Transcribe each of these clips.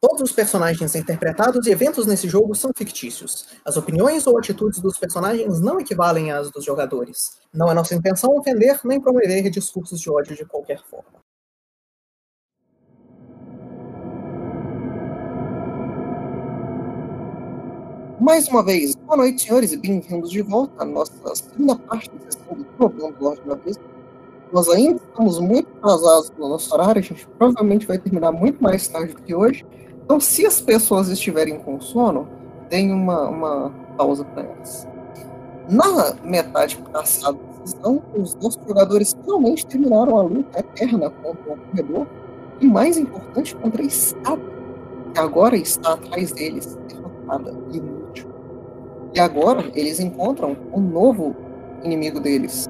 Todos os personagens interpretados e eventos nesse jogo são fictícios. As opiniões ou atitudes dos personagens não equivalem às dos jogadores. Não é nossa intenção ofender nem promover discursos de ódio de qualquer forma. Mais uma vez, boa noite, senhores, e bem-vindos de volta à nossa segunda parte da sessão do Problema do Lorde da Vista. Nós ainda estamos muito atrasados no nosso horário, a gente provavelmente vai terminar muito mais tarde do que hoje. Então, se as pessoas estiverem com sono, deem uma, uma pausa para elas. Na metade passada da sessão, os nossos jogadores finalmente terminaram a luta eterna contra o corredor e, mais importante, contra a estátua, que agora está atrás deles, derrotada e inútil. E agora eles encontram um novo inimigo deles,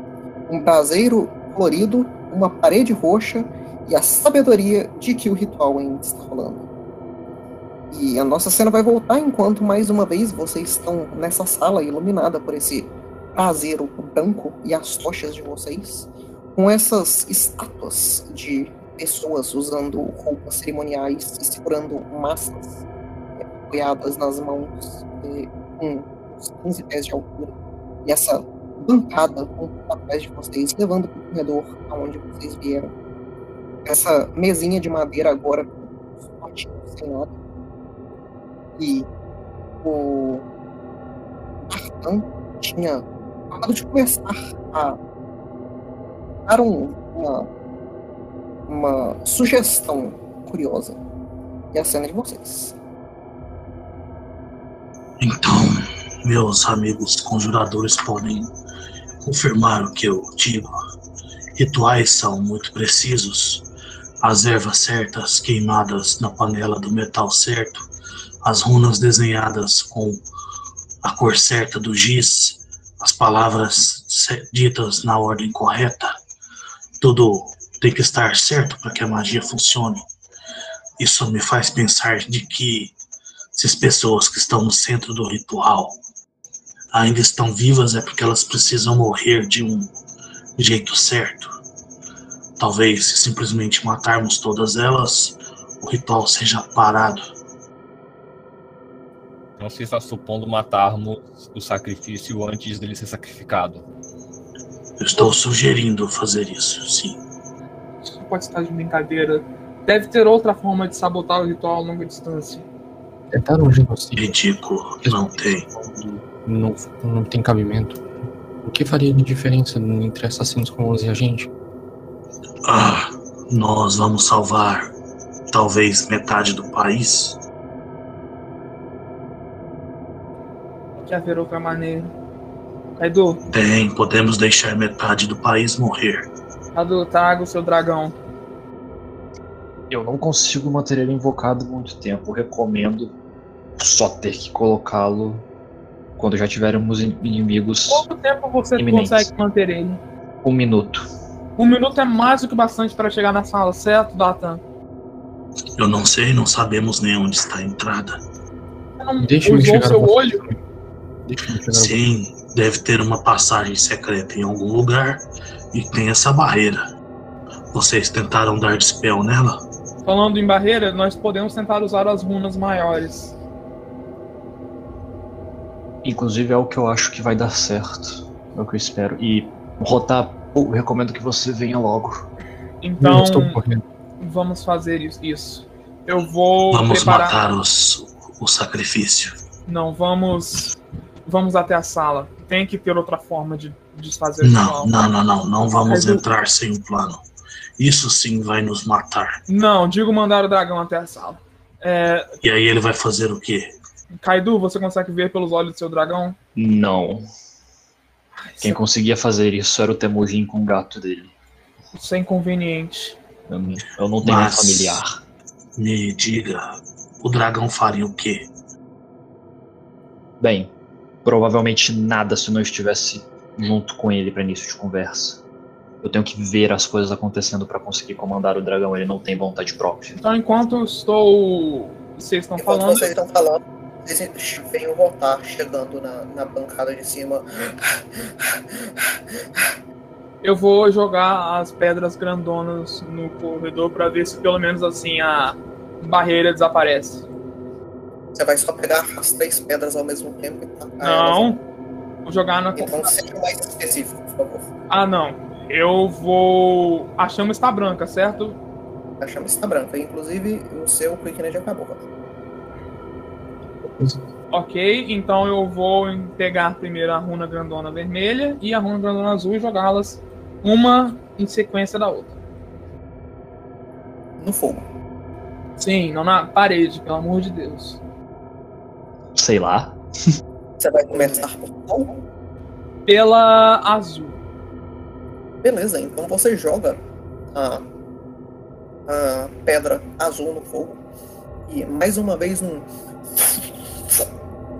um braseiro colorido, uma parede roxa e a sabedoria de que o ritual ainda está rolando. E a nossa cena vai voltar enquanto mais uma vez vocês estão nessa sala iluminada por esse prazeiro branco e as tochas de vocês, com essas estátuas de pessoas usando roupas cerimoniais e segurando massas apoiadas nas mãos com uns 15 pés de altura. E essa bancada atrás de vocês, levando para o corredor aonde vocês vieram. Essa mesinha de madeira agora sem nada que o Artan tinha acabado de começar a dar um, uma, uma sugestão curiosa. E a cena de vocês. Então, meus amigos conjuradores podem confirmar o que eu digo. Rituais são muito precisos. As ervas certas queimadas na panela do metal certo as runas desenhadas com a cor certa do giz, as palavras ditas na ordem correta, tudo tem que estar certo para que a magia funcione. Isso me faz pensar de que se as pessoas que estão no centro do ritual ainda estão vivas é porque elas precisam morrer de um jeito certo. Talvez se simplesmente matarmos todas elas, o ritual seja parado não se está supondo matarmos o sacrifício antes dele ser sacrificado. Eu estou sugerindo fazer isso, sim. Isso pode estar de brincadeira. Deve ter outra forma de sabotar o ritual a longa distância. Tentar um genocídio. Ridículo, não tem. Não, não tem cabimento. O que faria de diferença entre assassinos comuns e a gente? Ah, nós vamos salvar talvez metade do país. Que haver outra maneira. Kaido. Tem, podemos deixar metade do país morrer. Kaido, traga o seu dragão. Eu não consigo manter ele invocado muito tempo. recomendo só ter que colocá-lo quando já tivermos inimigos. Quanto tempo você iminentes? consegue manter ele? Um minuto. Um minuto é mais do que bastante para chegar na sala, certo, Datan? Eu não sei, não sabemos nem onde está a entrada. Deixa eu chegar seu olho. Sim, deve ter uma passagem secreta em algum lugar e tem essa barreira. Vocês tentaram dar dispel nela? Falando em barreira, nós podemos tentar usar as runas maiores. Inclusive é o que eu acho que vai dar certo. É o que eu espero. E Rotar, eu recomendo que você venha logo. Então, vamos fazer isso. Eu vou. Vamos preparar... matar os, o sacrifício. Não, vamos vamos até a sala. Tem que ter outra forma de desfazer o Não, não, não, não. Não vamos entrar sem um plano. Isso sim vai nos matar. Não, digo mandar o dragão até a sala. É... E aí ele vai fazer o quê? Kaidu, você consegue ver pelos olhos do seu dragão? Não. Quem conseguia fazer isso era o Temujin com o gato dele. Isso é inconveniente. Eu, eu não tenho Mas, familiar. Me diga, o dragão faria o quê? Bem, provavelmente nada se eu não estivesse junto com ele para início de conversa. Eu tenho que ver as coisas acontecendo para conseguir comandar o dragão. Ele não tem vontade própria. Então, enquanto eu estou. Vocês estão enquanto falando. Vocês estão falando. Veem o Rotar chegando na, na bancada de cima. Eu vou jogar as pedras grandonas no corredor para ver se pelo menos assim a, barreira desaparece. Você vai só pegar as três pedras ao mesmo tempo e tacar Não. elas. Vou jogar na. Então seja mais específico, por favor. Ah, não. Eu vou. A chama está branca, certo? A chama está branca. Inclusive, o seu Quickness já acabou. Ok, então eu vou pegar primeiro a runa grandona vermelha e a runa grandona azul e jogá-las uma em sequência da outra. No fogo. Sim, não na parede, pelo amor de Deus. Sei lá. Você vai começar por qual? Pela azul. Beleza, então você joga a, a pedra azul no fogo. E mais uma vez um.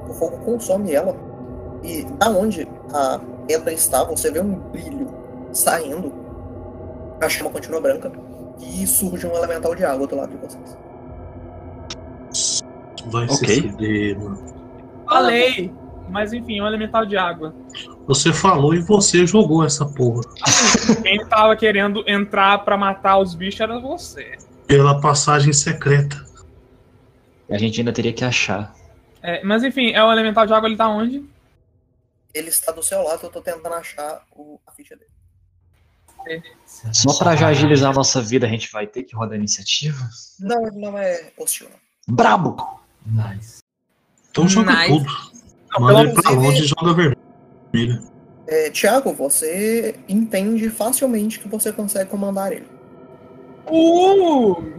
O fogo consome ela. E da onde a pedra está, você vê um brilho saindo. A chama continua branca. E surge um elemental de água do lado de vocês. Vai Ok. se fuder, mano. Falei! Mas enfim, é um elemental de água. Você falou e você jogou essa porra. Quem tava querendo entrar pra matar os bichos era você. Pela passagem secreta. A gente ainda teria que achar. É, mas enfim, é o elemental de água, ele tá onde? Ele está do seu lado, eu tô tentando achar o, a ficha dele. Só pra já agilizar a nossa vida, a gente vai ter que rodar a iniciativa? Não, ele não é hostil. Brabo! Nice. Então joga Nice. tudo. Manda ele pra longe e joga vermelho. É, Tiago, você entende facilmente que você consegue comandar ele. Uh!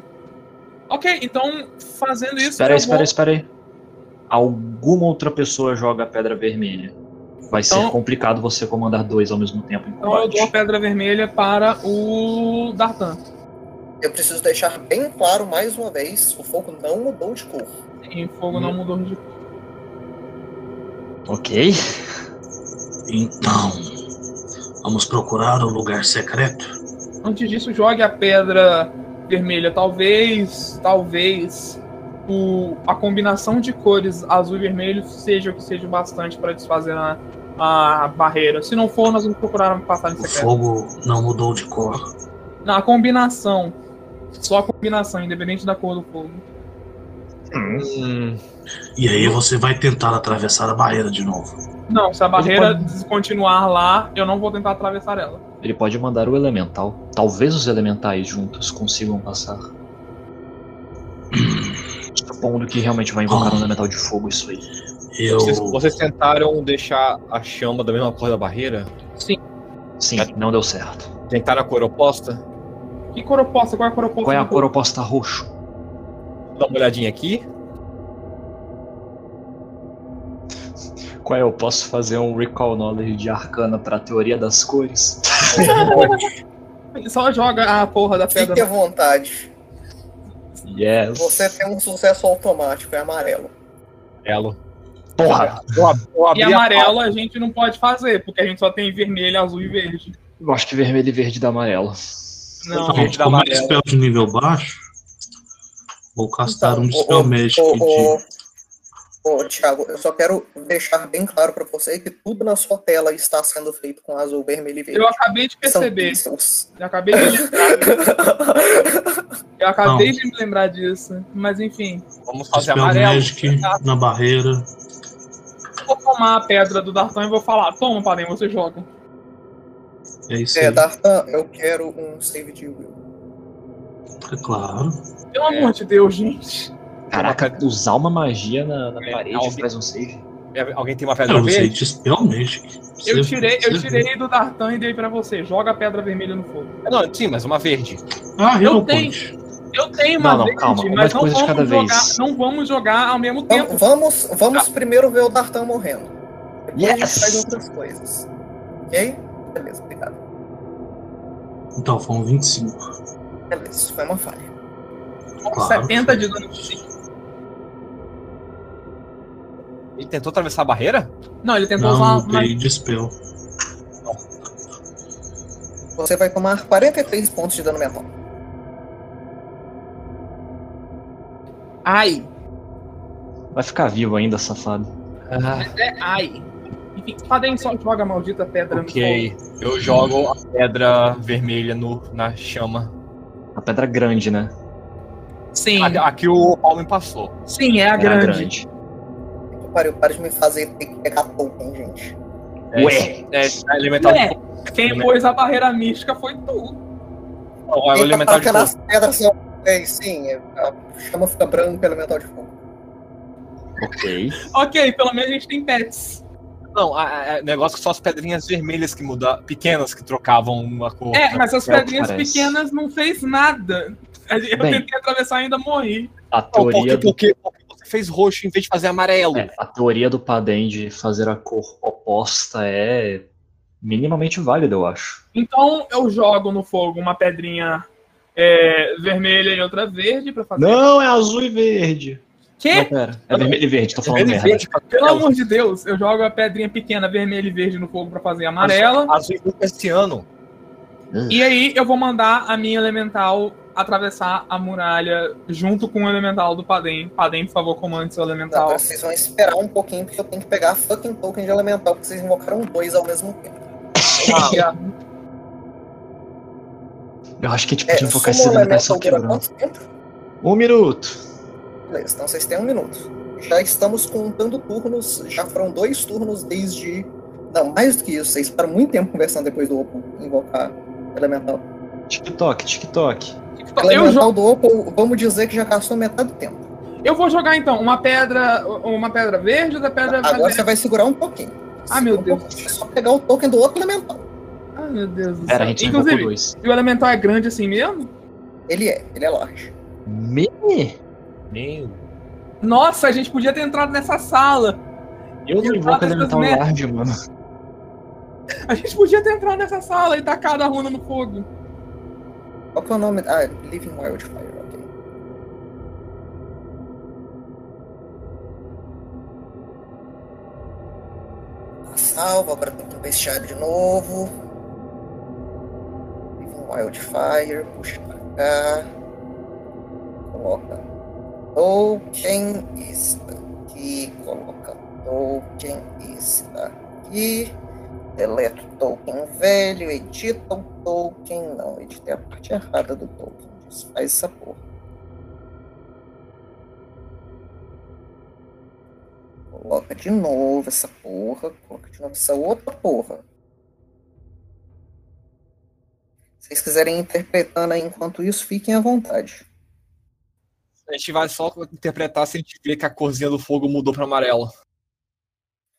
Ok, então fazendo isso. Espera aí, espera aí, vou- espera aí. Alguma outra pessoa joga a pedra vermelha. Vai ser Então- complicado você comandar dois ao mesmo tempo em Então eu dou a pedra vermelha para o Dartan. Eu preciso deixar bem claro mais uma vez: o fogo não mudou de cor. E fogo não mudou de Ok. Então, vamos procurar o lugar secreto. Antes disso, jogue a pedra vermelha. Talvez, talvez o, a combinação de cores azul e vermelho seja o que seja bastante para desfazer a, a barreira. Se não for, nós vamos procurar uma passagem O secreta. fogo não mudou de cor. Não, a combinação. Só a combinação, independente da cor do fogo. Hum, E aí você vai tentar atravessar a barreira de novo. Não, se a barreira pode- continuar lá, eu não vou tentar atravessar ela. Ele pode mandar o elemental. Talvez os elementais juntos consigam passar. Supondo que realmente vai invocar um elemental de fogo isso aí. Eu. vocês, vocês tentaram deixar a chama da mesma cor da barreira? Sim, não deu certo. Tentaram a cor oposta? Que cor oposta? Qual é a cor oposta? Qual é a cor oposta a roxo? Dá uma olhadinha aqui. Qual é? Eu posso fazer um recall knowledge de arcana pra teoria das cores? fogo? Só joga a porra da pedra. Fique à vontade. Yes. Você tem um sucesso automático, é amarelo. Elo. Porra! Eu, eu E abri a amarelo a gente não pode fazer, porque a gente só tem vermelho, azul e verde. Eu acho que vermelho e verde dá amarelo. Não. Então, Gente como é spell de nível baixo, vou castar Então, um ô, Magic de. ô, Thiago, eu só quero deixar bem claro pra você que tudo na sua tela está sendo feito com azul, vermelho e verde. Eu acabei de perceber. Eu acabei de lembrar. Eu acabei de me lembrar disso. Mas enfim, Vamos fazer Dispel amarelo. Magic na barreira. vou tomar a pedra do Dartan e vou falar: toma, Padem, você joga. É isso É, aí. Dartan, eu quero um save de will. É claro. Pelo amor de Deus, gente. Caraca, usar uma magia na, na É, parede alguém- faz um save. Alguém tem uma Eu pedra usei verde? Dispel Magic. Eu tirei, eu tirei do Dartan e dei pra você. Joga a pedra vermelha no fogo. Não, sim, mas uma verde. Ah, Eu tenho. Eu tenho uma Não, não, verde, calma, uma mas não vamos, cada jogar, vez. não vamos jogar ao mesmo Então, tempo. vamos, vamos primeiro ver o Dartan morrendo. Depois a gente Yes! faz outras coisas. Ok? Beleza. Então, foram 25. Beleza, isso foi uma falha. claro. 70 de dano de sim. Ele tentou atravessar a barreira? Não, ele tentou Não, usar não uma dei Dispel. Você vai tomar 43 pontos de dano mental. Ai, Vai ficar vivo ainda, safado. Ah, é ai. Enfim, Padem só joga a maldita pedra ok. Eu jogo a pedra vermelha no, na chama. A pedra grande, né? Sim, A, a que o Paulo me passou. sim, é a É a grande. grande. Pariu, para de me fazer ter que pegar token, gente. É, Ué. É, é elemental Ué. Quem pôs a barreira mística foi tu. Não, é o Quem tá elemental de fogo. as pedras. É, sim, a chama fica branca, elemental de fogo. Ok. Ok, pelo menos a gente tem pets. Não, a, a- negócio que só as pedrinhas vermelhas que mudavam, pequenas que trocavam uma cor. É, mas as É pedrinhas pequenas não fez nada. Eu Bem. tentei atravessar e ainda morri. A Não, porque, teoria, do, porque, porque você fez roxo em vez de fazer amarelo. é, a teoria do Padem de fazer a cor oposta é minimamente válida, eu acho. Então eu jogo no fogo uma pedrinha é, vermelha e outra verde pra fazer. Não, é azul e verde. Que? Não, pera. É vermelho e verde, tô falando Vermelho e merda. verde, Pelo amarelo. amor de Deus, eu jogo a pedrinha pequena vermelha e verde no fogo pra fazer amarela. Azul e esse ano. E aí eu vou mandar a minha elemental atravessar a muralha junto com o elemental do Padem. Padem, por favor, comande seu elemental. Agora vocês vão esperar um pouquinho, porque eu tenho que pegar a fucking token de elemental, porque vocês invocaram dois ao mesmo tempo. Ah, Eu acho que a gente É, podia invocar só elemental quebrando. Um minuto. Beleza, então vocês têm um minuto. Já estamos contando turnos, já foram dois turnos desde. Não, mais do que isso, vocês ficaram muito tempo conversando depois do Opal invocar elemental. TikTok, TikTok. eu, Elemental jo- do Opal, vamos dizer que já gastou metade do tempo. eu vou jogar então uma pedra, uma pedra verde ou da pedra Agora você vai segurar um pouquinho. Ah, meu um pouquinho, É só pegar o token do outro elemental. Ai, meu Deus do Pera, céu. a gente Inclusive, dois. e o elemental é grande assim mesmo? Ele é, ele é large. Me... Meu. Nossa, a gente podia ter entrado nessa sala. Eu não Eu invoco elemental large, mano. A gente podia ter entrado nessa sala e tacado a runa no fogo. Qual que é o nome? Ah, Living Wildfire, ok. Tá Salva, agora tem que ir bestiário de novo. Living Wildfire, puxa pra cá. Coloca token, está aqui. Coloca token, está aqui. Deleta o token velho, edita o token. Não, editei a parte errada do token. Desfaz essa porra. Coloca de novo essa porra. Coloca de novo essa outra porra. Se vocês quiserem interpretando aí enquanto isso, fiquem à vontade. A gente vai só interpretar se a gente vê que a corzinha do fogo mudou pra amarela.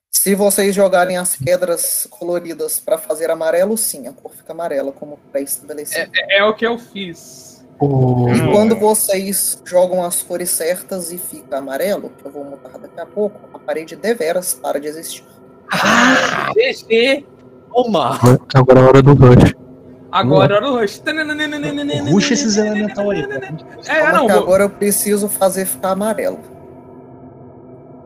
Se vocês jogarem as pedras coloridas para fazer amarelo, sim, a cor fica amarela, como pré-estabelecido. É, é o que eu fiz. O... E quando vocês jogam as cores certas e fica amarelo, que eu vou mudar daqui a pouco, a parede deveras para de existir. GG. Toma! Agora é a hora do rush. Agora era o Rush. Ruxa esses elemental aí. É, não, agora eu preciso fazer ficar amarelo.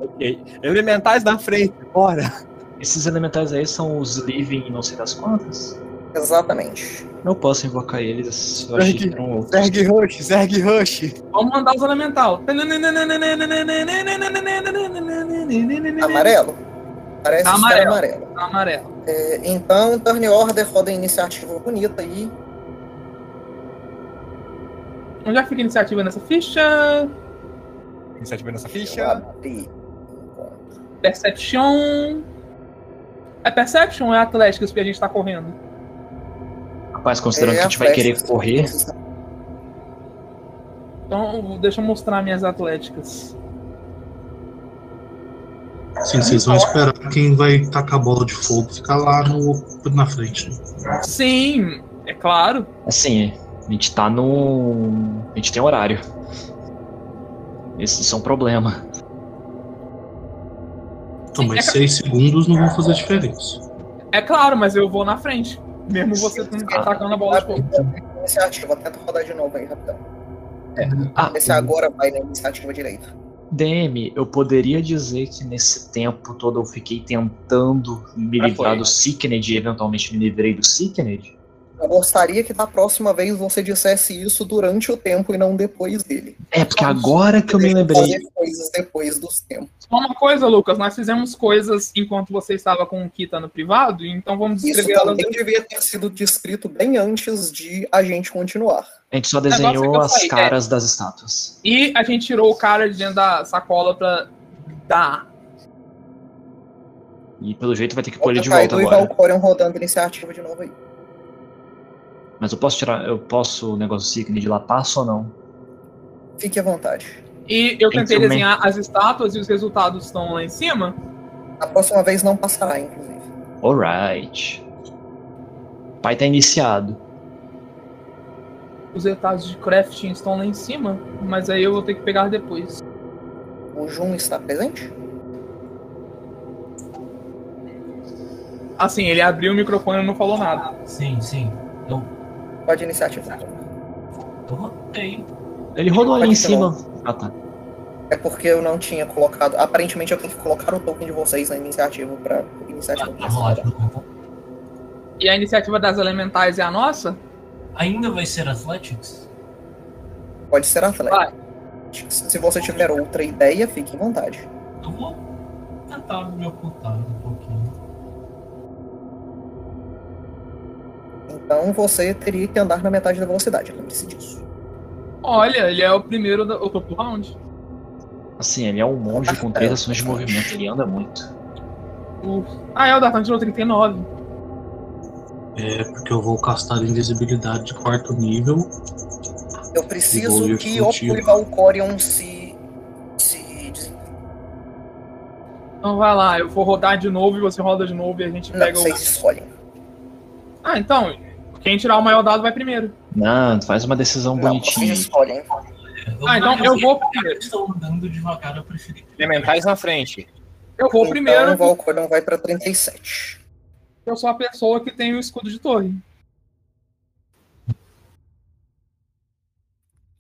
Ok. Elementais na frente, bora. Esses elementais aí são os living não sei das quantas? Exatamente. Não posso invocar eles. Eu que eram outros. Zerg Rush, Zerg Rush. Vamos mandar os elemental. Amarelo? Parece Tá estar amarelo. amarelo. Amarelo. É, então, turn order, roda a iniciativa bonita aí. Onde é que fica a iniciativa nessa ficha? Iniciativa nessa ficha. Perception. É Perception ou é Atléticos que a gente tá correndo? Rapaz, considerando É, que a gente vai querer correr, Então, deixa eu mostrar minhas Atléticas. Sim, vocês vão esperar quem vai tacar a bola de fogo ficar lá no, na frente. Sim, é claro. assim, a gente tá no. A gente tem horário. Esse isso é um problema. Então, mas seis segundos não vão fazer diferença. É claro, mas eu vou na frente. Mesmo você atacando a bola de fogo. Iniciativa, tenta rodar de novo aí, rapidão. Ah, Vê se agora vai na iniciativa direita. DM, eu poderia dizer que nesse tempo todo eu fiquei tentando me Ah, livrar foi. do Sickned e eventualmente me livrei do Sickned? Eu gostaria que da próxima vez você dissesse isso durante o tempo e não depois dele. É, porque agora que eu me lembrei. fazer coisas depois dos tempos. Só uma coisa, Lucas, nós fizemos coisas enquanto você estava com o Kita no privado, então vamos Isso descrever elas. também devia ter sido descrito bem antes de a gente continuar. A gente só é desenhou as falei, é. caras das estátuas. E a gente tirou o cara de dentro da sacola pra dar. E pelo jeito vai ter que pôr ele de volta e agora. Valcorion rodando iniciativa de novo aí. Mas eu posso tirar. Eu posso o negócio Signy de lá passo ou não? Fique à vontade. E eu tentei Instrumento. desenhar as estátuas e os resultados estão lá em cima. A próxima vez não passará, inclusive. Alright. O pai tá iniciado. Os resultados de crafting estão lá em cima, mas aí eu vou ter que pegar depois. O Jun está presente? Assim, ele abriu o microfone e não falou nada. Sim, sim. Eu, Pode iniciativa. eu rotei. Ele rodou ali em cima. Ah tá. É porque eu não tinha colocado. Aparentemente eu tenho que colocar o token de vocês na iniciativa pra iniciativa. Tá, tá ótimo. E a iniciativa das elementais é a nossa? Ainda vai ser Athletics? Pode ser Atlético. Vai. Se você tiver outra ideia, fique à vontade. Eu vou tentar me ocultar um pouquinho. Então você teria que andar na metade da velocidade, lembre-se disso. Olha, ele é o primeiro do round. Assim, ele é um monge com três ações de movimento, ele anda muito. O- Ah, é, o Dartan tirou 39. É porque eu vou castar invisibilidade de quarto nível. Eu preciso que o e Valcorion se. se. Então vai lá, eu vou rodar de novo e você roda de novo e a gente Não, pega o. vocês escolhem. Ah, então, quem tirar o maior dado vai primeiro. Não, faz uma decisão Não, vocês bonitinha. escolhem. Ah, então eu vou primeiro. Estão andando devagar, eu preferi. Elementais na frente. Eu vou Então primeiro, o Valcorion vai pra 37. Eu sou a pessoa que tem o escudo de torre.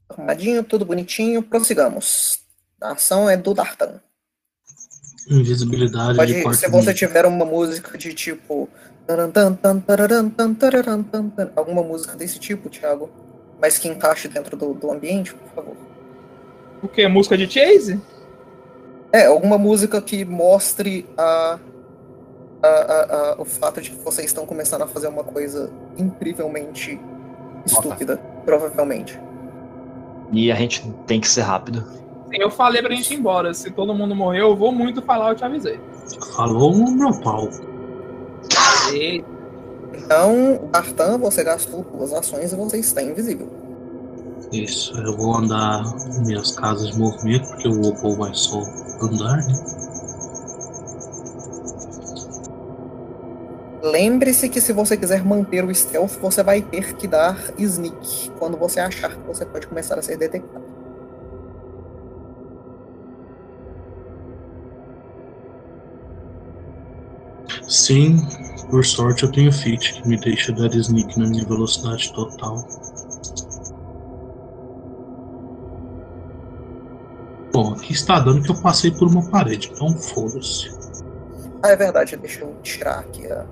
Arrumadinho, tudo bonitinho, prossigamos. A ação é do Dartan. Invisibilidade de Pode, se você tiver uma música de tipo. Alguma música desse tipo, Thiago. Mas que encaixe dentro do, do ambiente, por favor. O quê? Música de Chase? É, alguma música que mostre a, a- a- a- o fato de que vocês estão começando a fazer uma coisa incrivelmente estúpida, provavelmente. E a gente tem que ser rápido. Sim, eu falei pra gente ir embora. Se todo mundo morreu, eu vou muito falar, eu te avisei. Falou no meu pau. Ei, Então, Dartan, você gastou duas ações e você está invisível. Isso, eu vou andar minhas casas de movimento, porque o Opal vai só andar, né? Lembre-se que se você quiser manter o stealth, você vai ter que dar sneak quando você achar que você pode começar a ser detectado. Sim, por sorte eu tenho Fit, que me deixa dar sneak na minha velocidade total. Bom, aqui está dando que eu passei por uma parede, então foda-se. Ah, é verdade, deixa eu tirar aqui a,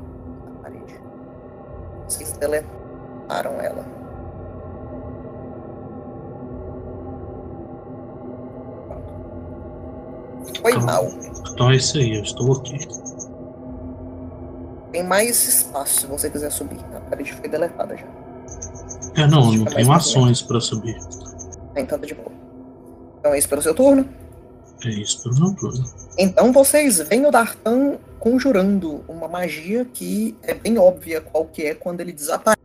deletaram ela. Foi Então- mal. Então é isso aí, eu estou aqui. Tem mais espaço se você quiser subir. A parede foi deletada já. É, não, não tenho ações para subir. Ah, então tá de boa. Então é isso pelo seu turno. É isso pelo meu turno. Então vocês veem o Dartan conjurando uma magia que é bem óbvia qual que é quando ele desaparece.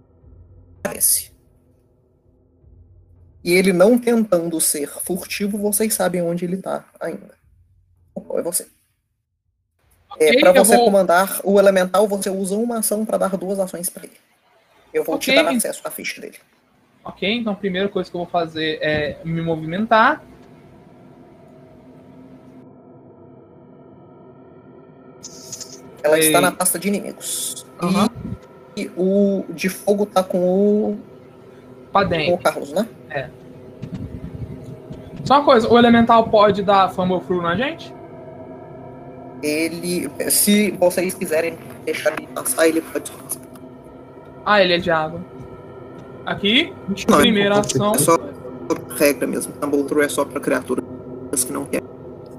E ele não tentando ser furtivo, vocês sabem onde ele tá ainda. Qual é você? É, Ok, para eu você vou- comandar o elemental, você usa uma ação para dar duas ações para ele. Eu vou te Ok. dar acesso à ficha dele. ok? Então a primeira coisa que eu vou fazer é me movimentar. Ela está na pasta de inimigos. Aham. E, e o de fogo tá com o, Pra com o. Carlos, né? Só uma coisa, o elemental pode dar Fumble Through na gente? Ele, se vocês quiserem deixar ele passar, ele pode passar. Ah, ele é de água. Aqui, Não, primeira é ação. É só regra mesmo. Tumble Through é só pra criaturas que não querem.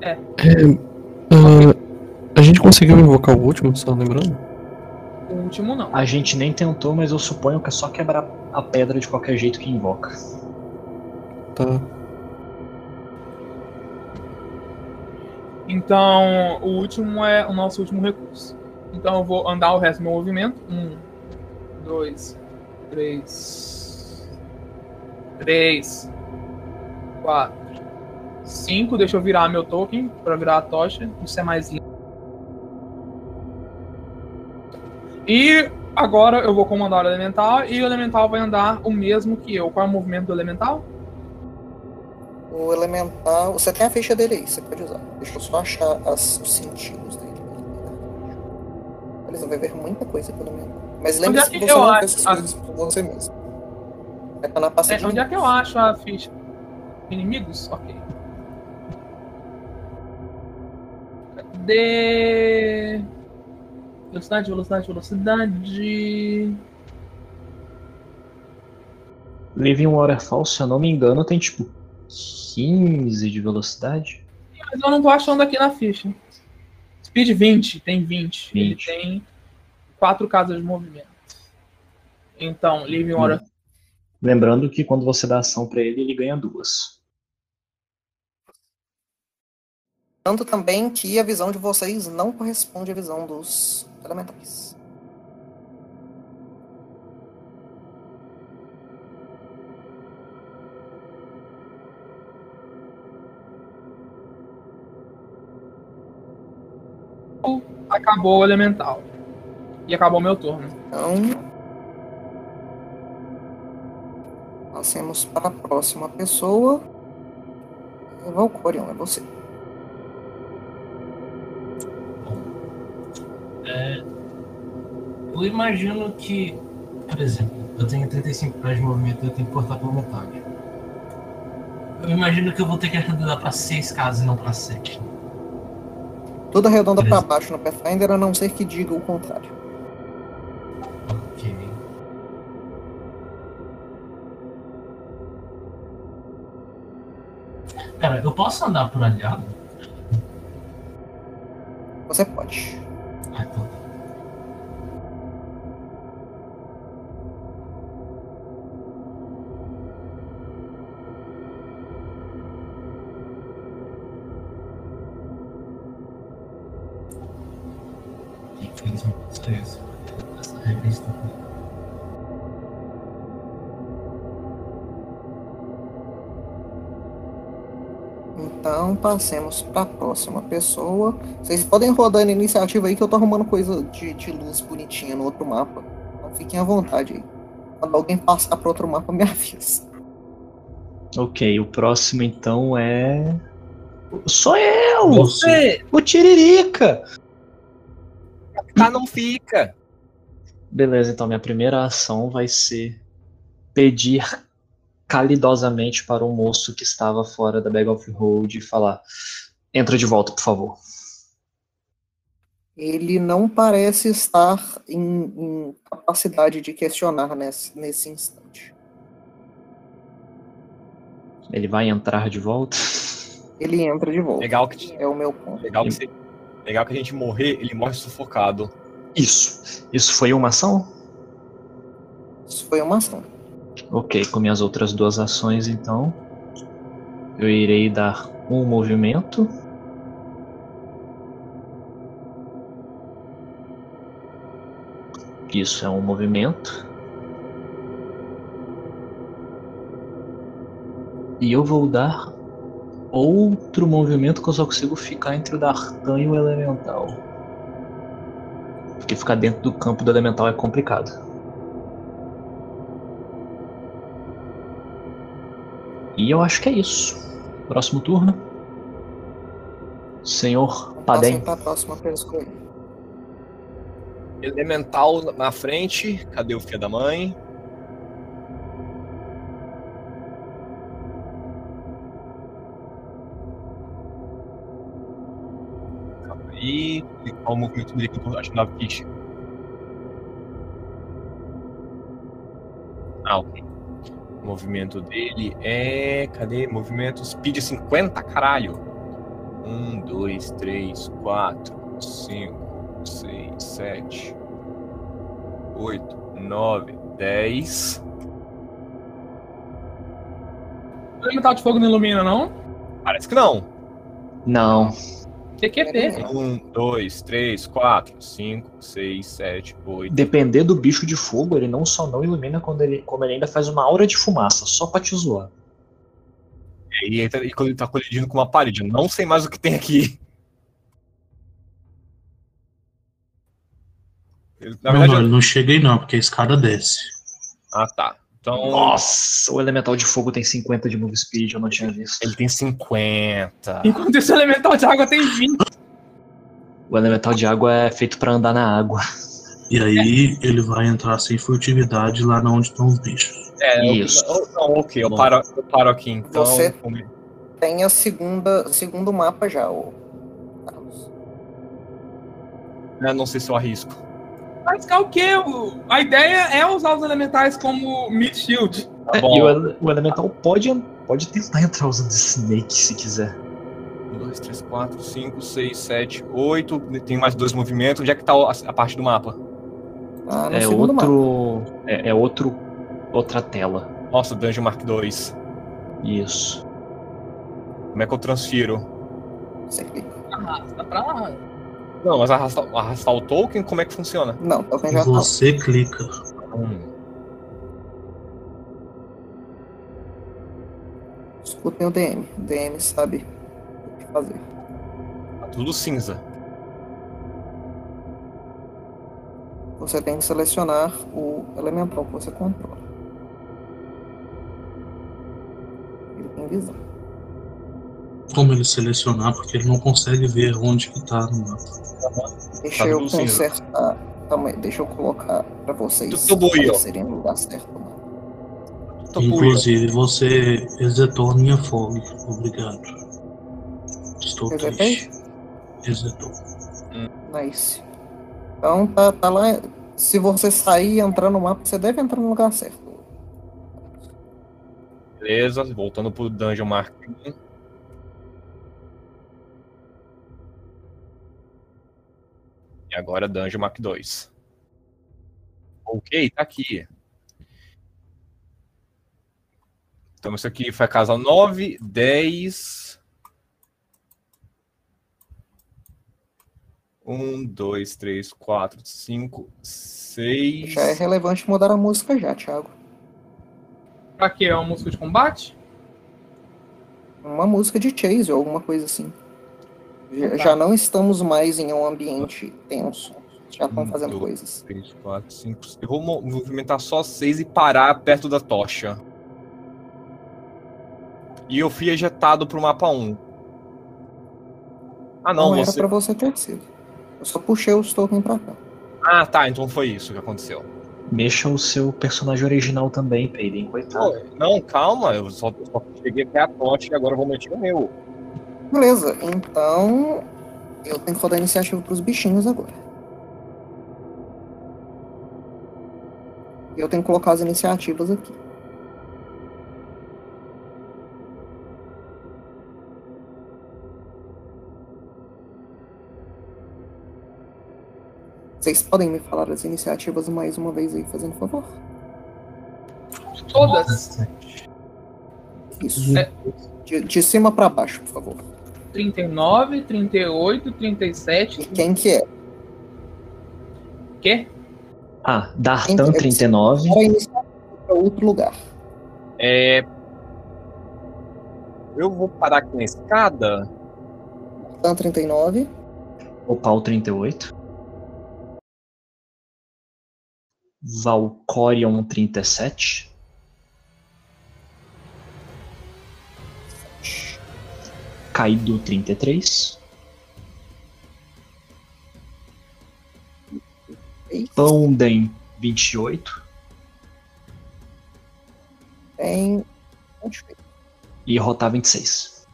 Ah, a gente conseguiu invocar o último, só lembrando? O último não. A gente nem tentou, mas eu suponho que é só quebrar a pedra de qualquer jeito que invoca. Tá. Então, o último é o nosso último recurso. Então eu vou andar o resto do meu movimento. Um, dois, três. Três. Quatro. Cinco. Deixa eu virar meu token para virar a tocha. Isso é mais lindo. E agora eu vou comandar o elemental e o elemental vai andar o mesmo que eu. Qual é o movimento do elemental? O elemental. Você tem a ficha dele aí, você pode usar. Deixa eu só achar as- os sentidos dele. Beleza, vai ver muita coisa pelo elemental. Mas lembre-se é que que você eu não acho- essas coisas por você mesmo. Vai estar na É, onde é que eu acho a ficha? Inimigos? Ok. Cadê? Velocidade, velocidade, velocidade. Living Waterfall, se eu não me engano, tem tipo 15 de velocidade. Mas eu não tô achando aqui na ficha. Speed 20, tem 20. Ele 20. tem quatro casas de movimento. Então, Living Hum. Water. Lembrando que quando você dá ação pra ele, ele ganha duas. Tanto também que a visão de vocês não corresponde à visão dos elementais. Acabou o elemental. E acabou meu turno. Então. Passemos para a próxima pessoa. Valcorion, é você. É, eu imagino que, por exemplo, eu tenho 35 pés de movimento e eu tenho que cortar pela metade. Eu imagino que eu vou ter que arredondar para 6 casas e não para 7. Tudo arredonda para baixo no Pathfinder, a não ser que diga o contrário. Ok. Cara, eu posso andar por aliado? Você pode. Ah, então tá. Infelizmente, só Então, passemos para a próxima pessoa. Vocês podem rodar na iniciativa aí que eu tô arrumando coisa de, de luz bonitinha no outro mapa. Então fiquem à vontade aí. Quando alguém passar para outro mapa, me avisa. Ok, o próximo então é. Sou eu! Você! O Tiririca! Tá, não fica. Beleza, então minha primeira ação vai ser pedir calidosamente para o moço que estava fora da Bag of Hold e falar: entra de volta, por favor. Ele não parece estar em, em capacidade de questionar nesse, nesse instante. Ele vai entrar de volta. Ele entra de volta. Legal que, É o meu ponto. legal que, você- legal que a gente morrer, ele morre sufocado. Isso. Isso foi uma ação? Isso foi uma ação. Ok, com minhas outras duas ações, então. Eu irei dar um movimento. Isso é um movimento. E eu vou dar outro movimento que eu só consigo ficar entre o Dartan e o Elemental. Porque ficar dentro do campo do Elemental é complicado. E eu acho que é isso. Próximo turno. Senhor Padem. Passem para a próxima. Elemental na frente. Cadê o filho da mãe? Aí. Qual o movimento dele que eu tô achando na ficha? Ah, ok. Movimento dele é. Cadê? Movimento speed 50, caralho. 1, 2, 3, 4, 5, 6, 7, 8, 9, 10. O elemental de fogo não ilumina, não? Parece que não. Não. TQP. 1, 2, 3, 4, 5, 6, 7, 8. Depender do bicho de fogo, ele não só não ilumina, quando ele, como ele ainda faz uma aura de fumaça, só pra te zoar. E, ele quando ele tá colidindo com uma parede. Eu não sei mais o que tem aqui. Ele- Na não, verdade, não, eu- não chega aí não, porque a escada desce. Ah, tá. Então, Nossa, o elemental de fogo tem 50 de move speed, eu não tinha visto. ele tem 50. Enquanto esse elemental de água tem 20. O elemental de água é feito pra andar na água. E aí ele vai entrar sem furtividade lá na onde estão os bichos. É, Isso. eu- não, ok, eu paro, eu paro aqui então. Você- Tem a segunda, segundo mapa já, o Carlos. É, não sei se eu arrisco. Arriscar o quê? O- A ideia é usar os elementais como mid shield. Tá É, bom. e o, o elemental pode, pode tentar entrar usando Snake se quiser. 1, 2, 3, 4, 5, 6, 7, 8. Tem mais dois movimentos. Onde é que tá a, a parte do mapa? Ah, É segundo mapa. outro. É, é outro. Outra tela. Nossa, Dungeon Mark 2. Isso. Como é que eu transfiro? Você clica. Arrasta pra lá. Não, mas arrastar, arrastar o token, como é que funciona? Não, token já tá. Você clica. Hum. Escutem o DM. O DM sabe o que fazer. Tá tudo cinza. Você tem que selecionar o elemental que você controla. Ele tem visão. Como ele selecionar, porque ele não consegue ver onde que tá no mapa. Deixa Tá eu consertar. Calma aí, deixa eu colocar pra vocês aparecerem no lugar certo. né? Inclusive, você exetou a minha fog. Obrigado. Estou Resetei? triste. Exetou. Nice. Então tá, tá lá. Se você sair e entrar no mapa, você deve entrar no lugar certo. Beleza, voltando pro Dungeon Mark agora Dungeon Mark 2. Ok, tá aqui. Então isso aqui foi a casa 9, 10. 1, 2, 3, 4, 5, 6. Já é relevante mudar a música já, Thiago. Pra quê? É uma música de combate? Uma música de chase ou alguma coisa assim. Já, Tá. já não estamos mais em um ambiente tenso. Já estão fazendo eu- coisas. 3, 4, 5. Eu vou mo- movimentar só 6 e parar perto da tocha. E eu fui ejetado pro mapa 1. Ah, não, Não, era você. pra você ter sido. Eu só puxei os tokens pra cá. Ah, tá, então foi isso que aconteceu. Mexa o seu personagem original também, Peiden, coitado. Pô, não, calma, eu só, só cheguei até a tocha e agora vou mexer o meu. Beleza, então eu tenho que rodar a iniciativa pros bichinhos agora. Eu tenho que colocar as iniciativas aqui. Vocês podem me falar as iniciativas mais uma vez aí, fazendo favor? Todas. Isso. É. De, de cima pra baixo, por favor. 39, 38, 37. E quem que é? Quê? Ah, Dartan Então, 39. Para para outro lugar. É. Eu vou parar aqui na escada. Tan 39. Opal 38. Valcorion 37. Kaido 33. Panden 28. Tem. Onde foi? E Rotar 26.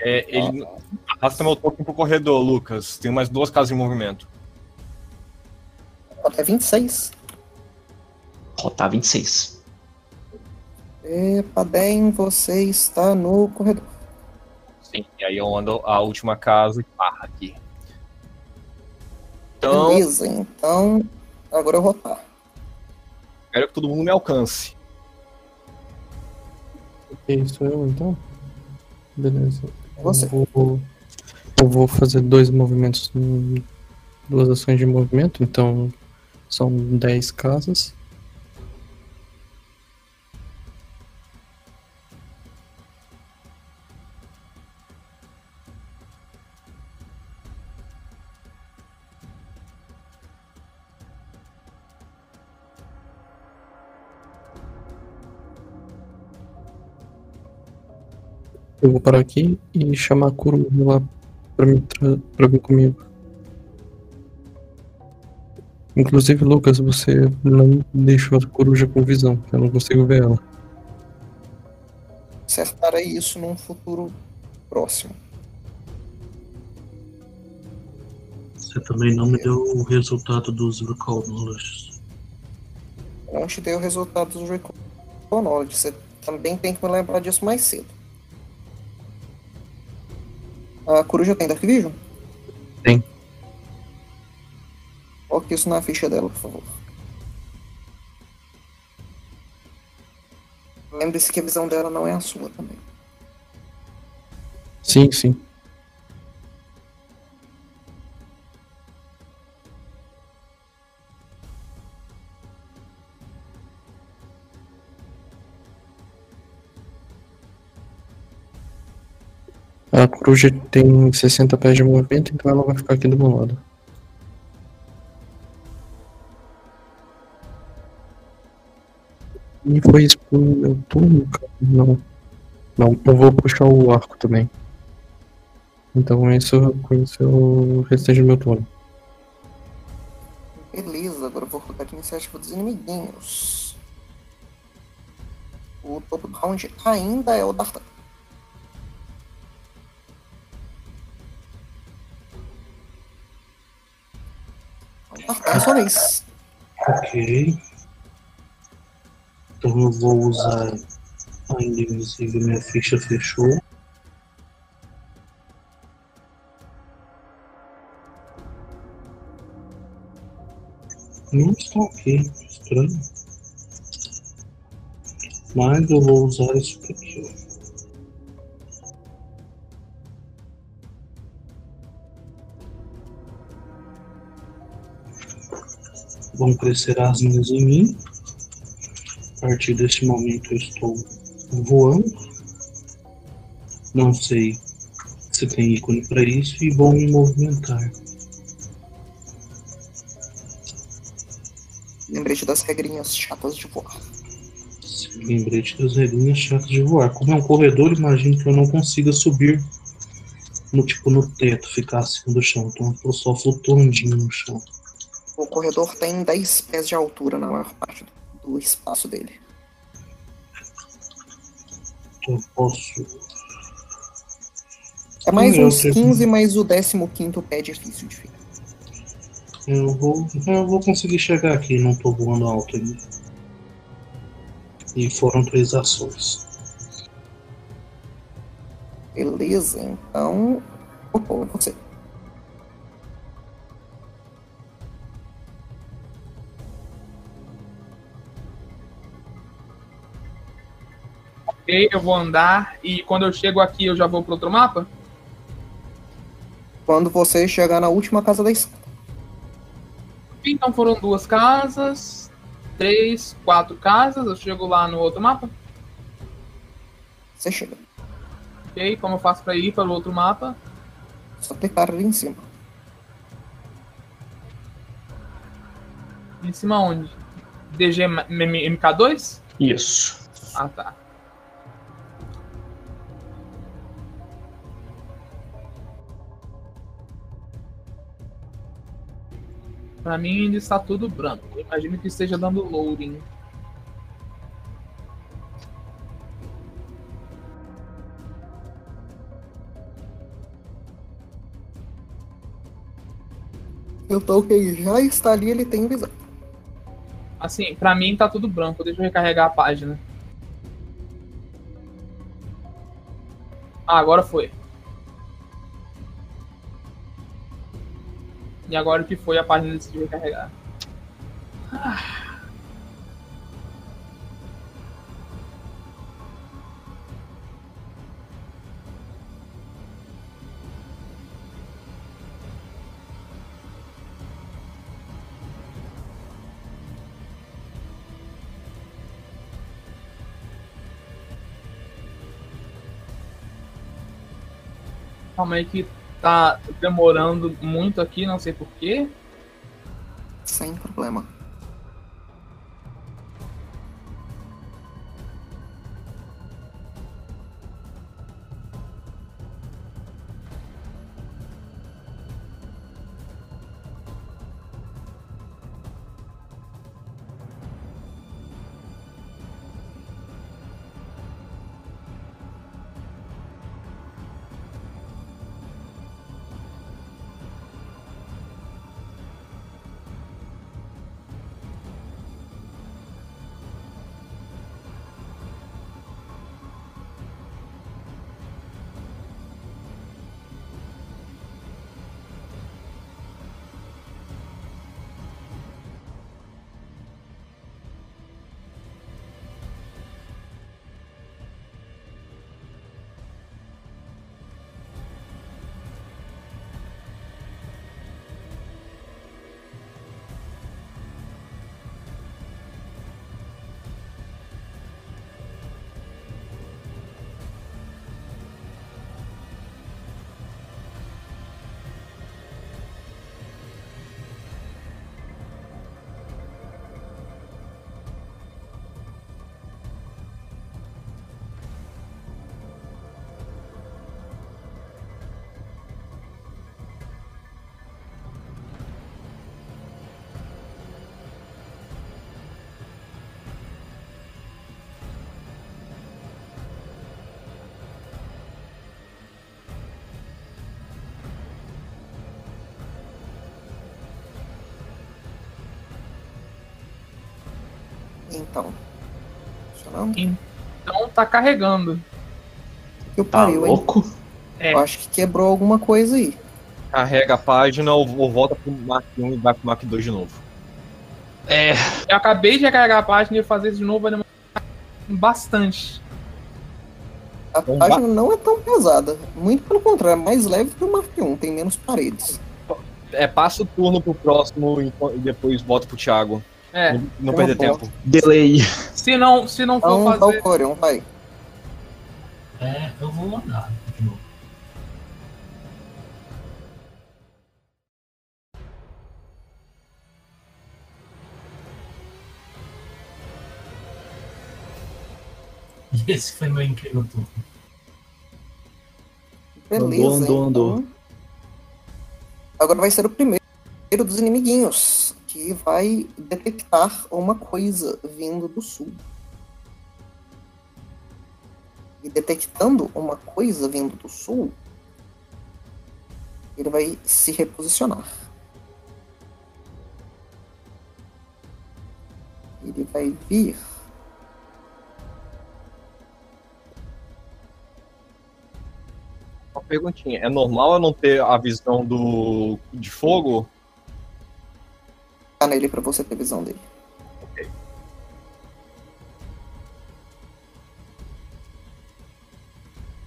É, ele. Arrasta meu token pro corredor, Lucas. Tem mais duas casas em movimento. Até 26. Rotar 26. Epa, bem, você está no corredor. Sim, e aí eu ando a última casa e parra aqui. Então, Beleza, então. Agora eu vou rotar. quero que todo mundo me alcance. Ok, sou eu então? Beleza. Você. Eu vou, eu vou fazer dois movimentos, duas ações de movimento, então são 10 casas. Eu vou parar aqui e chamar a Kuro lá pra, me tra- pra vir comigo. Inclusive, Lucas, você não deixou a coruja com visão. Eu não consigo ver ela. Acertarei isso num futuro próximo. Você também não me deu o resultado dos Recall Knowledge. Eu Não te dei o resultado do Recall Knowledge. Você também tem que me lembrar disso mais cedo. A coruja tem Dark Vision? Tem. Coloque isso na ficha dela, por favor. Lembre-se que a visão dela não é a sua também. Sim, sim. A coruja tem 60 pés de movimento, então ela vai ficar aqui do meu lado. E foi isso pro meu turno, cara? Não. Não, eu vou puxar o arco também. Então isso, com isso eu restante do meu turno. Beleza, agora eu vou rodar aqui a iniciativa dos inimiguinhos. O topo do round ainda é o Dartan. É sua vez. Ok. Então eu vou usar ainda invisível, minha ficha fechou. Não está ok, estranho. Mas eu vou usar isso aqui, ó. Vão crescer asas em mim. A partir deste momento eu estou voando. Não sei se tem ícone para isso e vou me movimentar. Lembrete das regrinhas chatas de voar. Lembrete das regrinhas chatas de voar. Como é um corredor, imagino que eu não consiga subir no tipo no teto, ficar acima do chão. Então eu tô só flutuandinho no chão. O corredor tem 10 pés de altura na maior parte do- espaço dele. Eu posso. É mais Eu uns sei. 15, mas o 15 pé é difícil de ficar. Eu vou. Eu vou conseguir chegar aqui, não tô voando alto ainda. E foram três ações. Beleza, então. Opa, você. Ok, eu vou andar e quando eu chego aqui eu já vou pro outro mapa? Quando você chegar na última casa da escada. Então foram duas casas, três, quatro casas. Eu chego lá no outro mapa. Você chega. Ok, como eu faço pra ir para o outro mapa? Só clicar ali em cima. Em cima onde? DG M- M- MK2? Isso. Ah, tá. Pra mim ainda está tudo branco. Eu imagino que esteja dando loading. Então quem já está ali, ele tem visão. Assim, pra mim tá tudo branco. Deixa eu recarregar a página. Ah, agora foi. E agora o que foi a página decidiu recarregar. Calma aí que tá demorando muito aqui, não sei porquê. Sem problema. Funcionando? Então tá carregando. Eu Tá parei, hein? louco? É. Eu acho que quebrou alguma coisa aí. Carrega a página ou, ou volta pro Mark 1 e vai pro Mark 2 de novo. É, Eu acabei de recarregar a página e fazer isso de novo vai demorar bastante. A Então, página não é tão pesada. Muito pelo contrário, é mais leve que o Mark 1, tem menos paredes. É, passa o turno pro próximo e e depois volta pro Thiago. É. Não, não perder tempo. delay. Se não, se não for Então, fazer. Valcorion, vai. É, eu vou mandar de novo. E esse foi meu incrível turno. Beleza. Andou, andou, andou. então. Agora vai ser o primeiro dos inimiguinhos, que vai detectar uma coisa vindo do sul. E detectando uma coisa vindo do sul, ele vai se reposicionar. Ele vai vir Uma perguntinha. É normal eu não ter a visão do de fogo? Tá nele para você ter visão dele.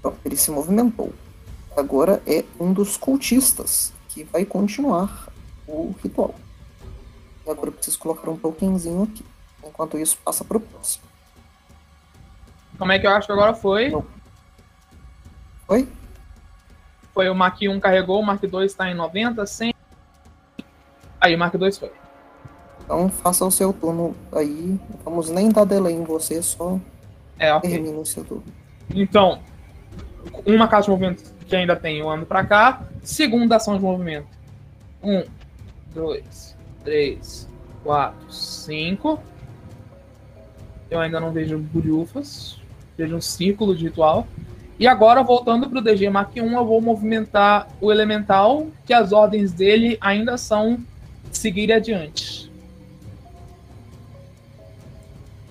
Pronto, ele se movimentou. Agora é um dos cultistas que vai continuar o ritual. E agora eu preciso colocar um tokenzinho aqui. Enquanto isso, passa para o próximo. Como é que eu acho que agora foi? Oi? Foi o Mark 1 carregou, o Mark 2 tá em 90, 100. Aí o Mark 2 foi. Então faça o seu turno aí. Não Vamos nem dar delay em você, só É, ok. termine o seu turno. Então, uma casa de movimento que ainda tem, eu ando pra cá. Segunda ação de movimento. Um, dois, três, quatro, cinco. Eu ainda não vejo bulhufas. Vejo um círculo de ritual. E agora, voltando pro DG Mark 1, eu vou movimentar o elemental, que as ordens dele ainda são seguir adiante.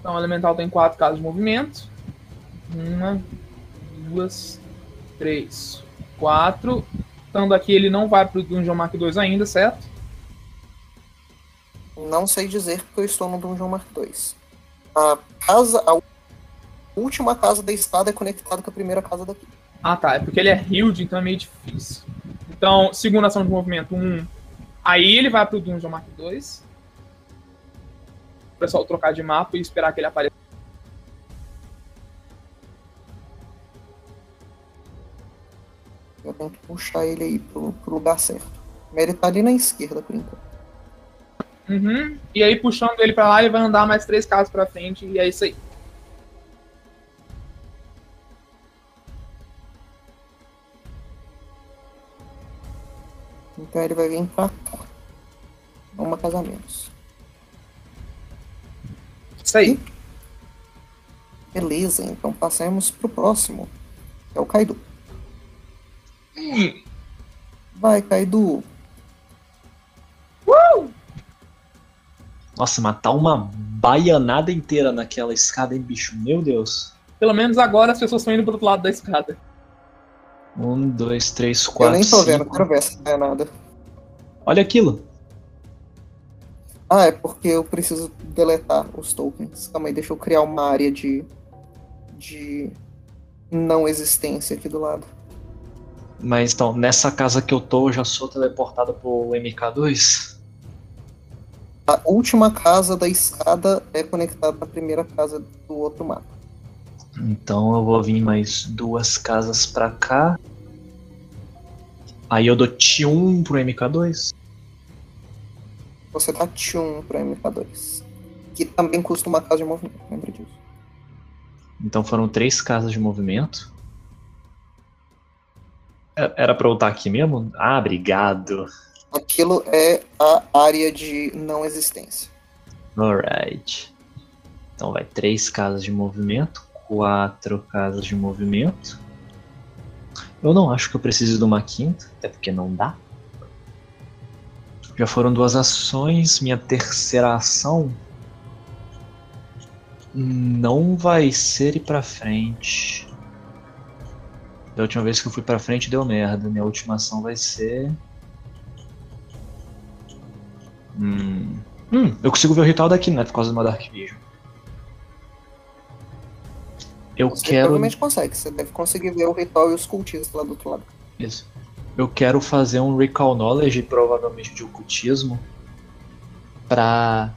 Então, o elemental tem quatro casas de movimento. Uma, duas, três, quatro. Estando aqui, ele não vai pro Dungeon Mark 2 ainda, certo? Não sei dizer porque eu estou no Dungeon Mark II. A casa, a última casa da escada é conectada com a primeira casa daqui. Ah, tá. É porque ele é Hild, então é meio difícil. Então, segunda ação de movimento, um. Aí ele vai pro Dungeon Mark 2. O pessoal trocar de mapa e esperar que ele apareça. Eu tenho que puxar ele aí pro, pro lugar certo. Mas ele tá ali na esquerda por enquanto. Uhum. E aí, puxando ele pra lá, ele vai andar mais três casas pra frente e é isso aí. Então ele vai vir pra cá. Uma casa menos. Isso aí. Beleza, então passemos pro próximo. Que é o Kaido. Vai, Kaido. Nossa, matar uma baianada inteira naquela escada, hein, bicho? Meu Deus. Pelo menos agora as pessoas estão indo pro outro lado da escada. Um, dois, três, Eu quatro. nem tô vendo, cinco. quero ver se não é nada. Olha aquilo. Ah, é porque eu preciso deletar os tokens. Calma aí, deixa eu criar uma área de. de. não existência aqui do lado. Mas então, nessa casa que eu tô, eu já sou teleportado pro MK2? A última casa da escada é conectada à primeira casa do outro mapa. Então eu vou vir mais duas casas pra cá. Aí eu dou T1 pro MK2. Você dá T1 pra MK2. Que também custa uma casa de movimento, lembra disso. Então foram três casas de movimento. É- Era pra eu estar aqui mesmo? Ah, obrigado. Aquilo é a área de não existência. Alright. Então vai três casas de movimento, quatro casas de movimento. Eu não acho que eu preciso de uma quinta, até porque não dá. Já foram duas ações, minha terceira ação não vai ser ir pra frente. Da última vez que eu fui pra frente deu merda. Minha última ação vai ser. Hum. Hum, eu consigo ver o ritual daqui, né? Por causa do meu Dark Vision. Eu Você quero. provavelmente consegue. Você deve conseguir ver o ritual e os cultistas lá do outro lado. Isso. Eu quero fazer um Recall Knowledge, provavelmente de ocultismo, pra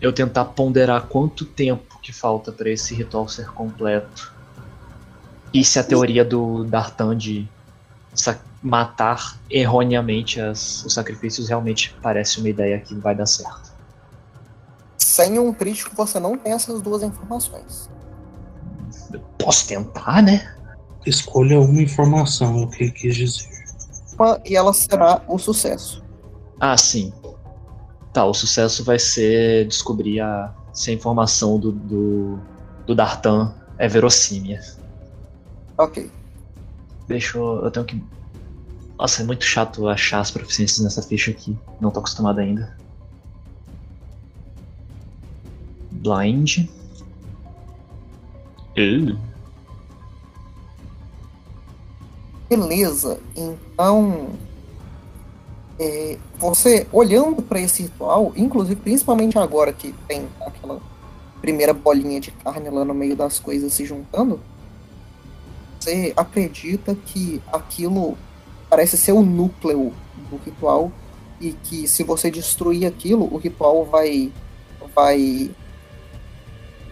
eu tentar ponderar quanto tempo que falta pra esse ritual ser completo. E se a teoria do D'Artan de matar erroneamente as- os sacrifícios realmente parece uma ideia que vai dar certo. Sem um crítico, você não tem essas duas informações. Eu posso tentar, né? Escolha uma informação, é o que ele quis dizer. E ela será o sucesso. Ah, sim. Tá, o sucesso vai ser descobrir a, se a informação do, do, do D'Artan é verossímil. Ok. Deixa eu. Eu tenho que. Nossa, é muito chato achar as proficiências nessa ficha aqui. Não tô acostumado ainda. Blind. Uh, Beleza, então. é, você olhando para esse ritual, inclusive principalmente agora que tem aquela primeira bolinha de carne lá no meio das coisas se juntando, você acredita que aquilo parece ser o núcleo do ritual e que se você destruir aquilo, o ritual vai. vai.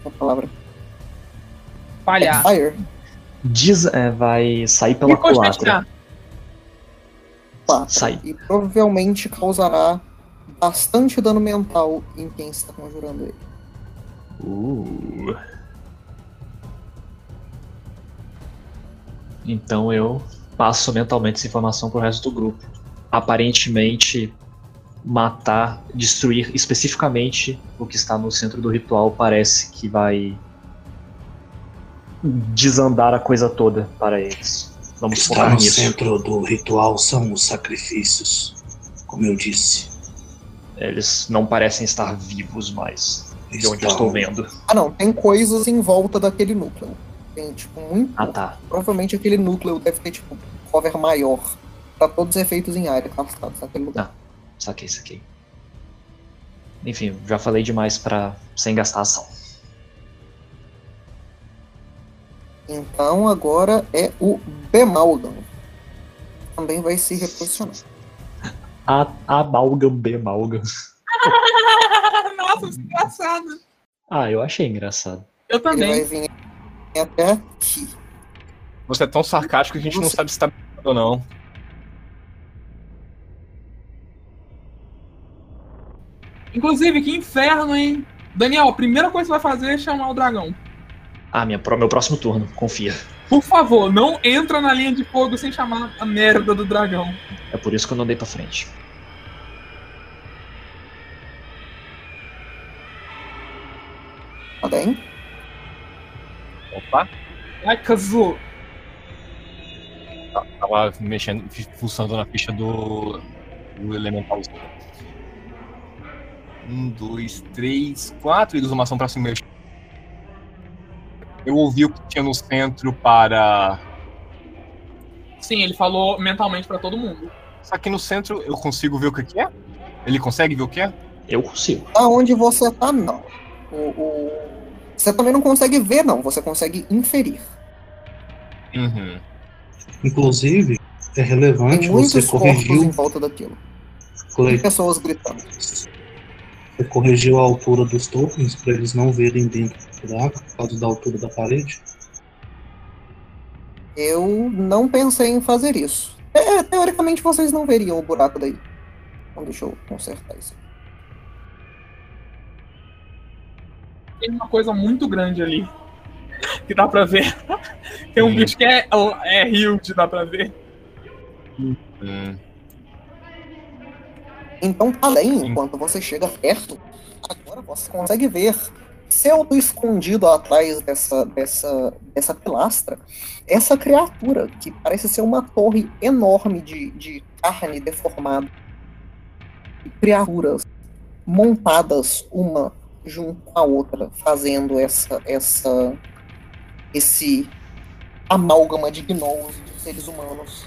Qual é a palavra? Falhar. Fire. Diz, é, vai sair pela culatra. Sai. E provavelmente causará bastante dano mental em quem está conjurando ele. Uh. Então eu passo mentalmente essa informação pro resto do grupo. Aparentemente, matar, destruir especificamente o que está no centro do ritual parece que vai desandar a coisa toda para eles. Vamos está focar no nisso. centro do ritual são os sacrifícios, como eu disse. Eles não parecem estar vivos mais, de onde eu Estão- estou vendo. Ah não, tem coisas em volta daquele núcleo. Tem, tipo, muito. Ah tá. Provavelmente aquele núcleo deve ter, tipo, um cover maior. Pra todos os efeitos em área castados naquele lugar. Saquei, saquei. Enfim, já falei demais pra sem gastar ação. Então agora é o Bemalgam. Também vai se reposicionar. A Amalgam Bemalgam. Nossa, que engraçado. Ah, eu achei engraçado. Eu Ele também. vai vir até aqui. Você é tão sarcástico que a gente não sabe se tá brincando ou não. Inclusive, que inferno, hein? Daniel, a primeira coisa que você vai fazer é chamar o dragão. Ah, minha, meu próximo turno, confia. Por favor, não entra na linha de fogo sem chamar a merda do dragão. É por isso que eu não dei pra frente. Tá bem? Opa, Ai, Kazu. tava mexendo, pulsando na ficha do, do elemental. Um, dois, três, quatro, e usa uma ação pra se mexer. Eu ouvi o que tinha no centro para. Sim, ele falou mentalmente pra todo mundo. Só que no centro eu consigo ver o que é? Ele consegue ver o que é? Eu consigo. Aonde você tá, não. O, o- Você também não consegue ver, não. Você consegue inferir. Uhum. Inclusive, é Tem relevante muitos você corpos em volta daquilo. E pessoas gritando. Você corrigiu a altura dos tokens para eles não verem dentro do buraco por causa da altura da parede. Eu não pensei em fazer isso. É, teoricamente vocês não veriam o buraco daí. Então deixa eu consertar isso. Tem uma coisa muito grande ali. Que dá pra ver. Tem um Hum. bicho que é, é huge, dá pra ver. Hum. Então, além, enquanto você chega perto, agora você consegue ver, pseudo escondido atrás dessa, dessa, dessa pilastra, essa criatura que parece ser uma torre enorme de, de carne deformada. Criaturas montadas uma junto com a outra, fazendo essa, essa, esse amálgama de gnolls de seres humanos.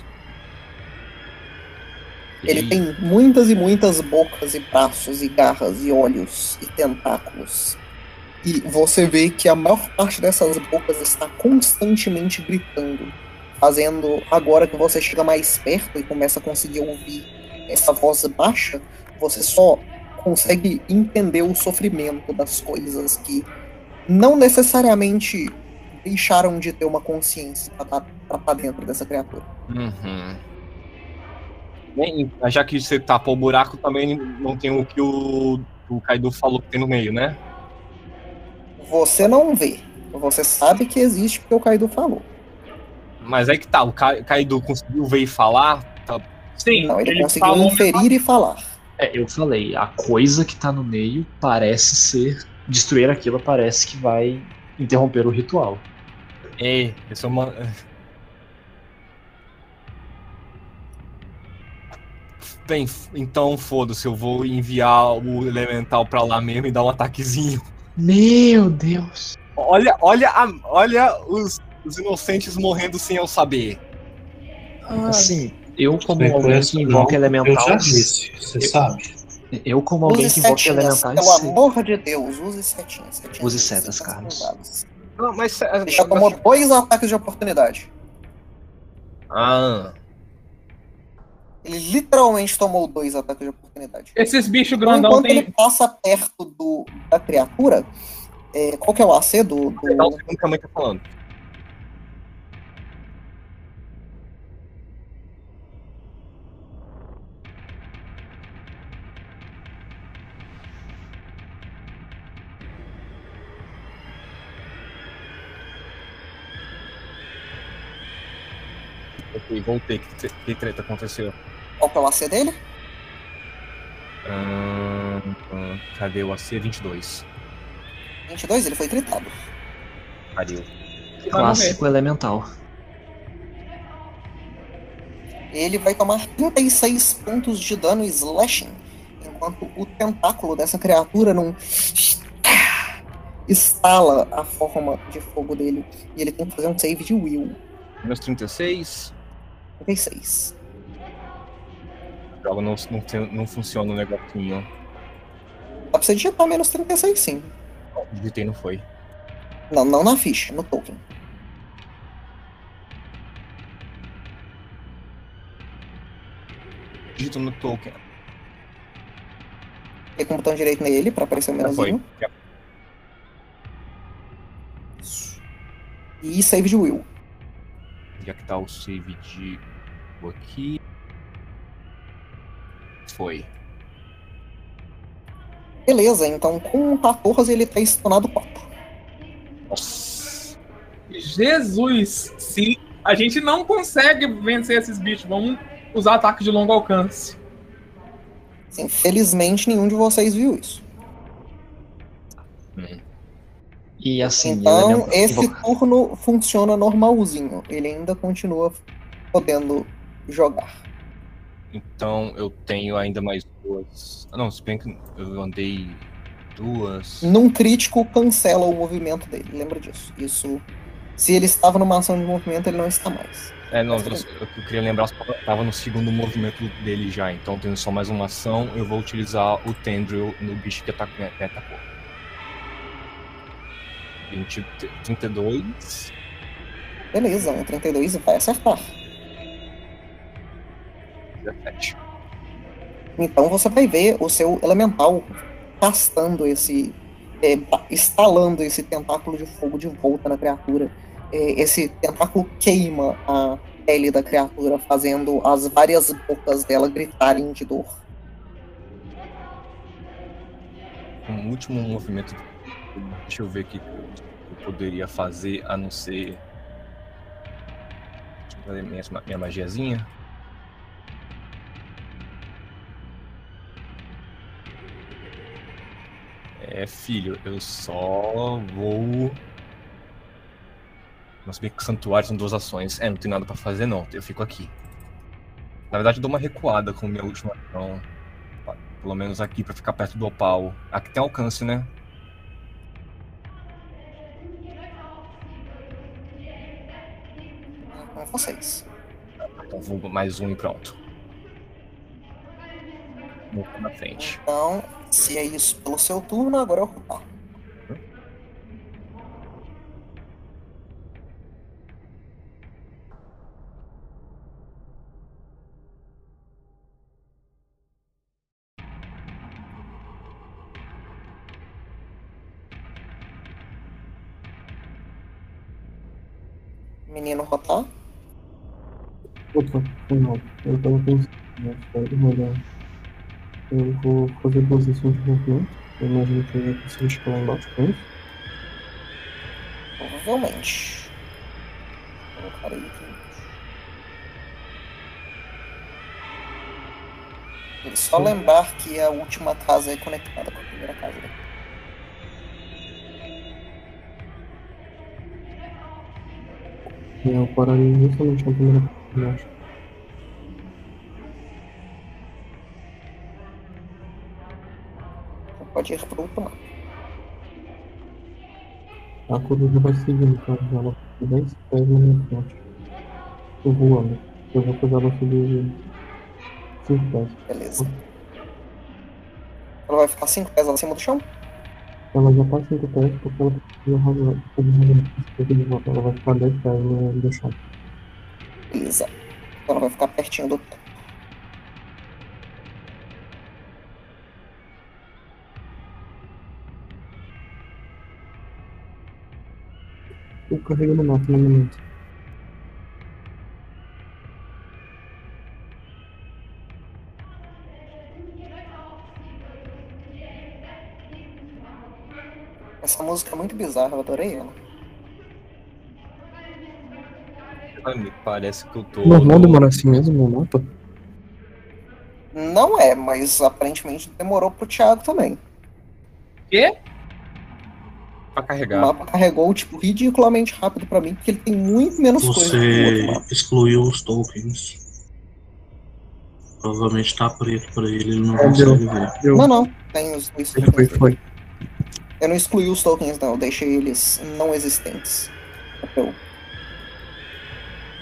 Ele tem muitas e muitas bocas e braços e garras e olhos e tentáculos. E você vê que a maior parte dessas bocas está constantemente gritando, fazendo agora que você chega mais perto e começa a conseguir ouvir essa voz baixa, você só consegue entender o sofrimento das coisas que não necessariamente deixaram de ter uma consciência para estar dentro dessa criatura. Uhum. Bem, já que você tapou o buraco, também não tem o que o, o Kaido falou que tem no meio, né? Você não vê. Você sabe que existe porque o Kaido falou. Mas aí que tá, o Ka- Kaido conseguiu ver e falar. Tá... Sim, Não, ele, ele conseguiu falou inferir e falar. É, eu falei, a coisa que tá no meio parece ser. Destruir aquilo parece que vai interromper o ritual. Ei, isso é uma. Bem, então foda-se, eu vou enviar o elemental pra lá mesmo e dar um ataquezinho. Meu Deus! Olha, olha, a- olha os, os inocentes morrendo sem eu saber. Assim, eu como alguém que invoca Eu já elementais. disse, você sabe. Eu como alguém Use que invoca setinhas, elementais. pelo amor de Deus, use setinhas. setinhas Use setinhas setas, Carlos. Não, mas. Ele já tomou dois ataques de oportunidade. Ah, Ele literalmente tomou dois ataques de oportunidade. Esses bichos Então, grandão enquanto tem. ele passa perto do, da criatura, é, qual que é o AC do, do- dá um segundo que a mãe tá falando. Ok, voltei. Que, que treta aconteceu? Qual que é o AC dele? Ahn, ahn, cadê o AC 22? 22, ele foi gritado. Pariu. Clássico elemental. Ele vai tomar 36 pontos de dano slashing, enquanto o tentáculo dessa criatura não estala a forma de fogo dele. E ele tem que fazer um save de will. Menos 36. 36. Jogo não, não, tem- não funciona o negocinho. Tá pra você digitar menos 36 sim. Digitei, não foi. Não, não na ficha, no token. Digito no token. Clica com o botão direito nele pra aparecer o Já foi. Já- E save de will. Já que tá o save de aqui. Foi. Beleza, então com 14 ele tá estunado 4. Nossa. Jesus! Se a gente não consegue vencer esses bichos, vamos usar ataque de longo alcance. Assim, felizmente nenhum de vocês viu isso. E assim, Então, esse turno funciona normalzinho. Ele ainda continua podendo jogar. Então eu tenho ainda mais duas. Ah, Não, se bem que eu andei duas. Num crítico, cancela o movimento dele. Lembra disso. Isso. Se ele estava numa ação de movimento, ele não está mais. É, não, eu, eu queria lembrar se eu tava no segundo movimento dele já, então tendo só mais uma ação, eu vou utilizar o Tendril no bicho que atacou. Que atacou. 20, 32. Beleza, um 32 vai acertar. 17. Então você vai ver o seu elemental castando esse. é, estalando esse tentáculo de fogo de volta na criatura. É, esse tentáculo queima a pele da criatura, fazendo as várias bocas dela gritarem de dor. Um último movimento. Deixa eu ver o que eu poderia fazer a não ser. Deixa eu fazer minha, minha magiazinha. É, filho, eu só vou. Mas bem que santuário são duas ações. É, não tem nada pra fazer não, eu fico aqui. Na verdade, eu dou uma recuada com minha última ação. Pelo menos aqui pra ficar perto do opal. Aqui tem alcance, né? Com vocês. Então vou mais um e pronto. Pra na frente. Então, se é isso pelo seu turno, agora é o Rupar. Menino rotar. Opa, foi mal. Eu tava pensando, né, espera, rodar. Eu vou fazer ações de movimento. Eu imagino que eu consigo chegar lá embaixo com isso. Provavelmente. Vou colocar aí aqui. E só lembrar que a última casa é conectada com a primeira casa. né? Eu pararia justamente na primeira parte de baixo. Pode ir pro outro mapa. A coruja vai seguindo, tá? Ela fica 10 pés na minha frente. Tô voando. Eu vou pegar ela subir 5 pés. Beleza. Ela vai ficar 5 pés acima do chão? Ela já tá 5 pés porque ela precisa rasgar. de volta. Ela vai ficar 10 pés no chão. Beleza. Então ela vai ficar pertinho do teto. Eu carrego no mapa no momento. Essa música é muito bizarra, eu adorei ela. Ah, Me parece que eu tô. Normal no- demorar assim mesmo no mapa? Não é, mas aparentemente demorou pro Thiago também. Quê? Pra O mapa carregou, tipo, ridiculamente rápido pra mim, porque ele tem muito menos coisa que o outro Você mapa. excluiu os tokens. Provavelmente tá preto pra ele, ele não É, deu. consegue ver. Eu, Não, não. Tem os dois foi, tokens. foi. Eu não excluí os tokens, não. Eu deixei eles não existentes.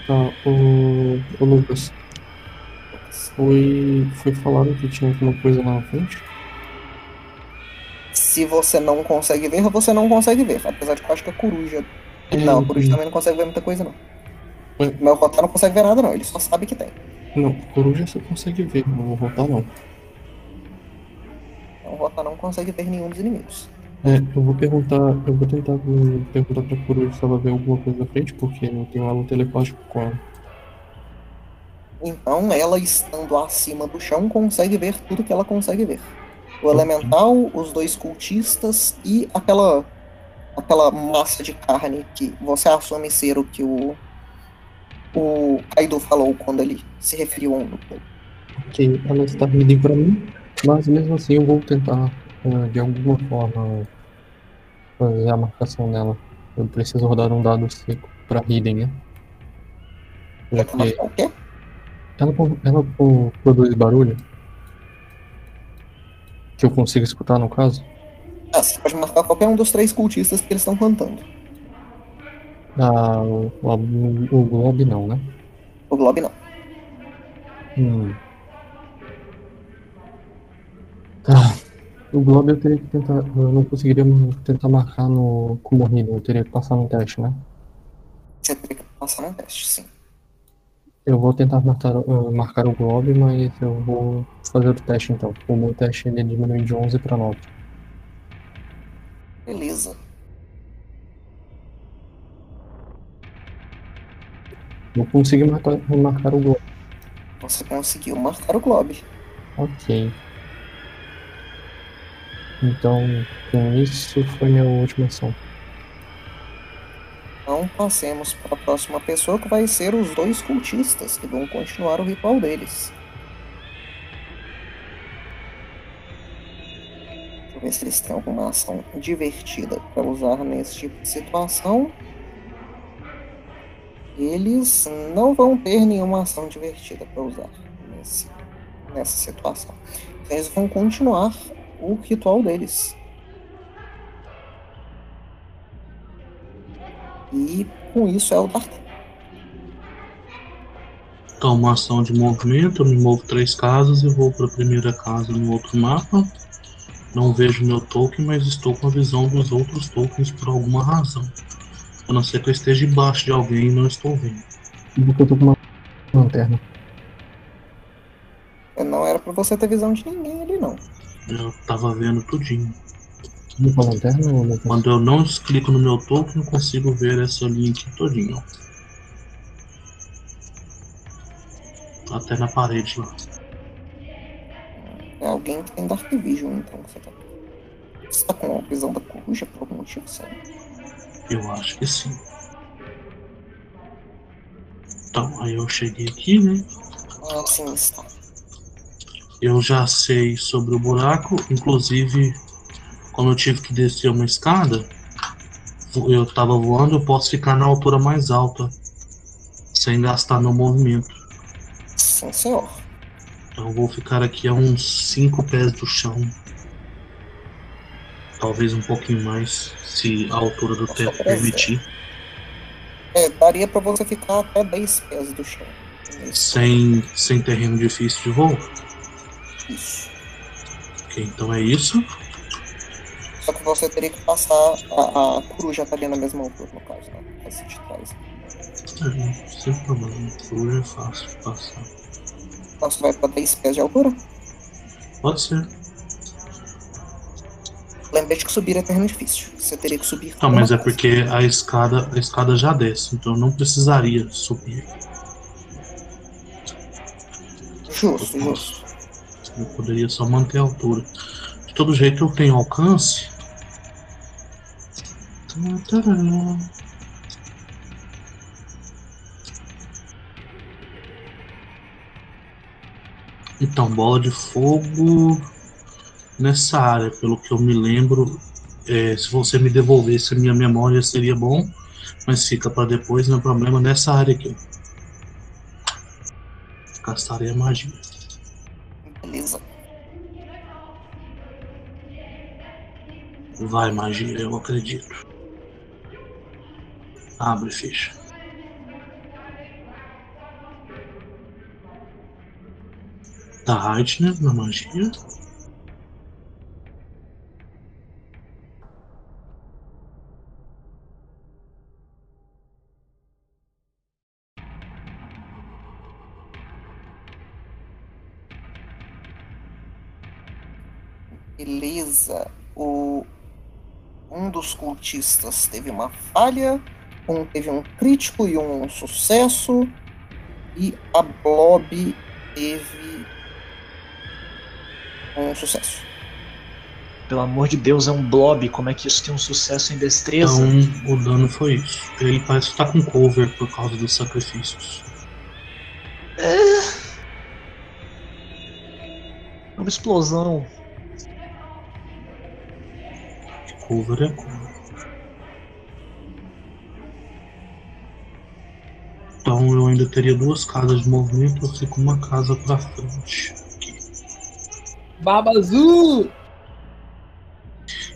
Tá, o, o Lucas. Foi, foi falado que tinha alguma coisa lá na frente? Se você não consegue ver, você não consegue ver. Apesar de que eu acho que a coruja. Não, a coruja também não consegue ver muita coisa, não. Ué? Meu rotar não consegue ver nada, não. Ele só sabe que tem. Não, coruja você consegue ver, não vou voltar não. Então, o rotar não consegue ver nenhum dos inimigos. É, eu vou perguntar, eu vou tentar perguntar pra coruja se ela vê alguma coisa na frente, porque eu tenho elo telepático com ela. Então, ela estando acima do chão consegue ver tudo que ela consegue ver. O elemental, os dois cultistas e aquela aquela massa de carne que você assume ser o que o o Kaido falou quando ele se referiu a um grupo. Ok, ela está vindo pra mim, mas mesmo assim eu vou tentar ah, de alguma forma fazer a marcação dela. Eu preciso rodar um dado seco pra Hidden, né? Já que ela, ela pro- produz barulho. Que eu consigo escutar no caso. Ah, você pode marcar qualquer um dos três cultistas que eles estão cantando. Ah, o, o, o Globe não, né? O Glob não. Hum. Ah, o Globe eu teria que tentar. Eu não conseguiria tentar marcar no Hidden, eu teria que passar no teste, né? Você teria que passar num teste, sim. Eu vou tentar marcar, uh, marcar o Globe, mas eu vou fazer o teste então. O meu teste ele diminui de 11 para 9. Beleza. Eu consegui marcar, marcar o Globe. Você conseguiu marcar o Glob. Ok. Então, com isso foi minha última ação. Então passemos para a próxima pessoa, que vai ser os dois cultistas, que vão continuar o ritual deles. Deixa eu ver se eles têm alguma ação divertida para usar nesse tipo de situação. Eles não vão ter nenhuma ação divertida para usar nesse, nessa situação. Eles vão continuar o ritual deles. E com isso é o Dartan. Então, uma ação de movimento, eu me movo três casas e vou para a primeira casa no outro mapa. Não vejo meu token, mas estou com a visão dos outros tokens por alguma razão. A não ser que eu esteja debaixo de alguém e não estou vendo. Porque eu tô com uma lanterna. Não era pra você ter visão de ninguém ali, não. Eu tava vendo tudinho. Tô com a lanterna ou não? Quando eu não clico no meu token, eu consigo ver essa linha aqui todinha. Até na parede lá. É alguém que tem Dark Vision, então. Você tá, você tá com a visão da coruja por algum motivo, sabe? Eu acho que sim. Então, aí eu cheguei aqui, né? Ah, sim, está. Eu já sei sobre o buraco, inclusive, como eu tive que descer uma escada, eu tava voando, eu posso ficar na altura mais alta, sem gastar meu movimento. Sim, senhor. Então eu vou ficar aqui a uns 5 pés do chão. Talvez um pouquinho mais, se a altura do teto permitir. É, daria pra você ficar até 10 pés do chão. Sem, sem terreno difícil de voo. Isso. Ok, então é isso. Só que você teria que passar. A, a coruja tá ali na mesma altura, no caso, né? Essa de trás. É, sem problema. Hoje é fácil de passar. Então você vai pra 10 pés de altura. Pode ser. Lembrete que subir é terreno difícil. Você teria que subir. Não, com mas é porque a escada, a escada já desce, então eu não precisaria subir. Justo, justo. Eu poderia só manter a altura. De todo jeito eu tenho alcance. Então, bola de fogo nessa área, pelo que eu me lembro, é, se você me devolvesse a minha memória seria bom, mas fica para depois, não é problema nessa área aqui. Gastarei a magia. Beleza. Vai, magia, eu acredito. Abre e fecha. Da Heitner na magia. Beleza. O um dos cultistas teve uma falha um teve um crítico e um sucesso, e a Blob teve um sucesso. Pelo amor de Deus, é um blob. Como é que isso tem um sucesso em destreza? Então, o dano foi isso. Ele parece estar com cover por causa dos sacrifícios. É uma explosão. Cover é cover. Ainda teria duas casas de movimento, eu fico uma casa pra frente. Barba Azul!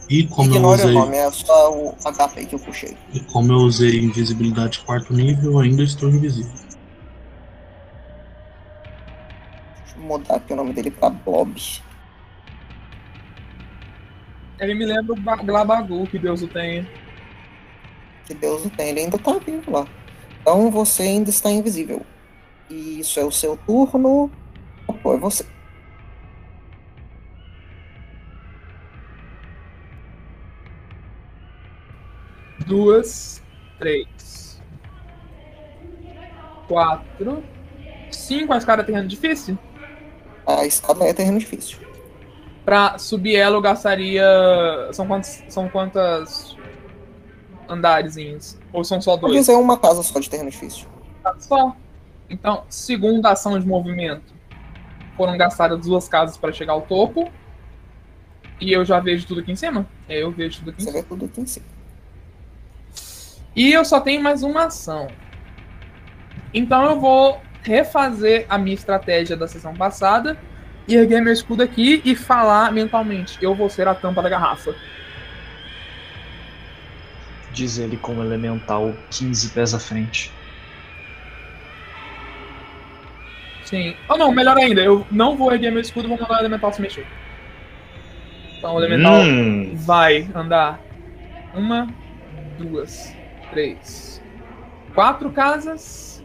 E como eu Ignore o usei. nome, é só o HP que eu puxei. E como eu usei invisibilidade quarto nível, eu ainda estou invisível. Deixa eu mudar aqui o nome dele pra Blob. Ele me lembra o Glabagu, que Deus o tenha. Que Deus o tem, ele ainda tá vivo lá. Então você ainda está invisível. E isso é o seu turno. Pô, é você. Duas, três, quatro, cinco. A escada terreno difícil? A escada é terreno difícil. Pra subir ela eu gastaria. São quantos. São quantas andarezinhos? Ou são só dois? dizer uma casa só de terreno difícil. Tá Só. Então, segunda ação de movimento. Foram gastadas duas casas para chegar ao topo. E eu já vejo tudo aqui em cima? É, eu vejo tudo aqui em Você cima. vê tudo aqui em cima. E eu só tenho mais uma ação. Então eu vou refazer a minha estratégia da sessão passada. E erguer meu escudo aqui e falar mentalmente. Eu vou ser a tampa da garrafa. Diz ele com um elemental 15 pés à frente. Sim. Ou não, melhor ainda, eu não vou erguer meu escudo, vou mandar o elemental se mexer. Então o elemental Hum, vai andar uma, duas, três, quatro casas,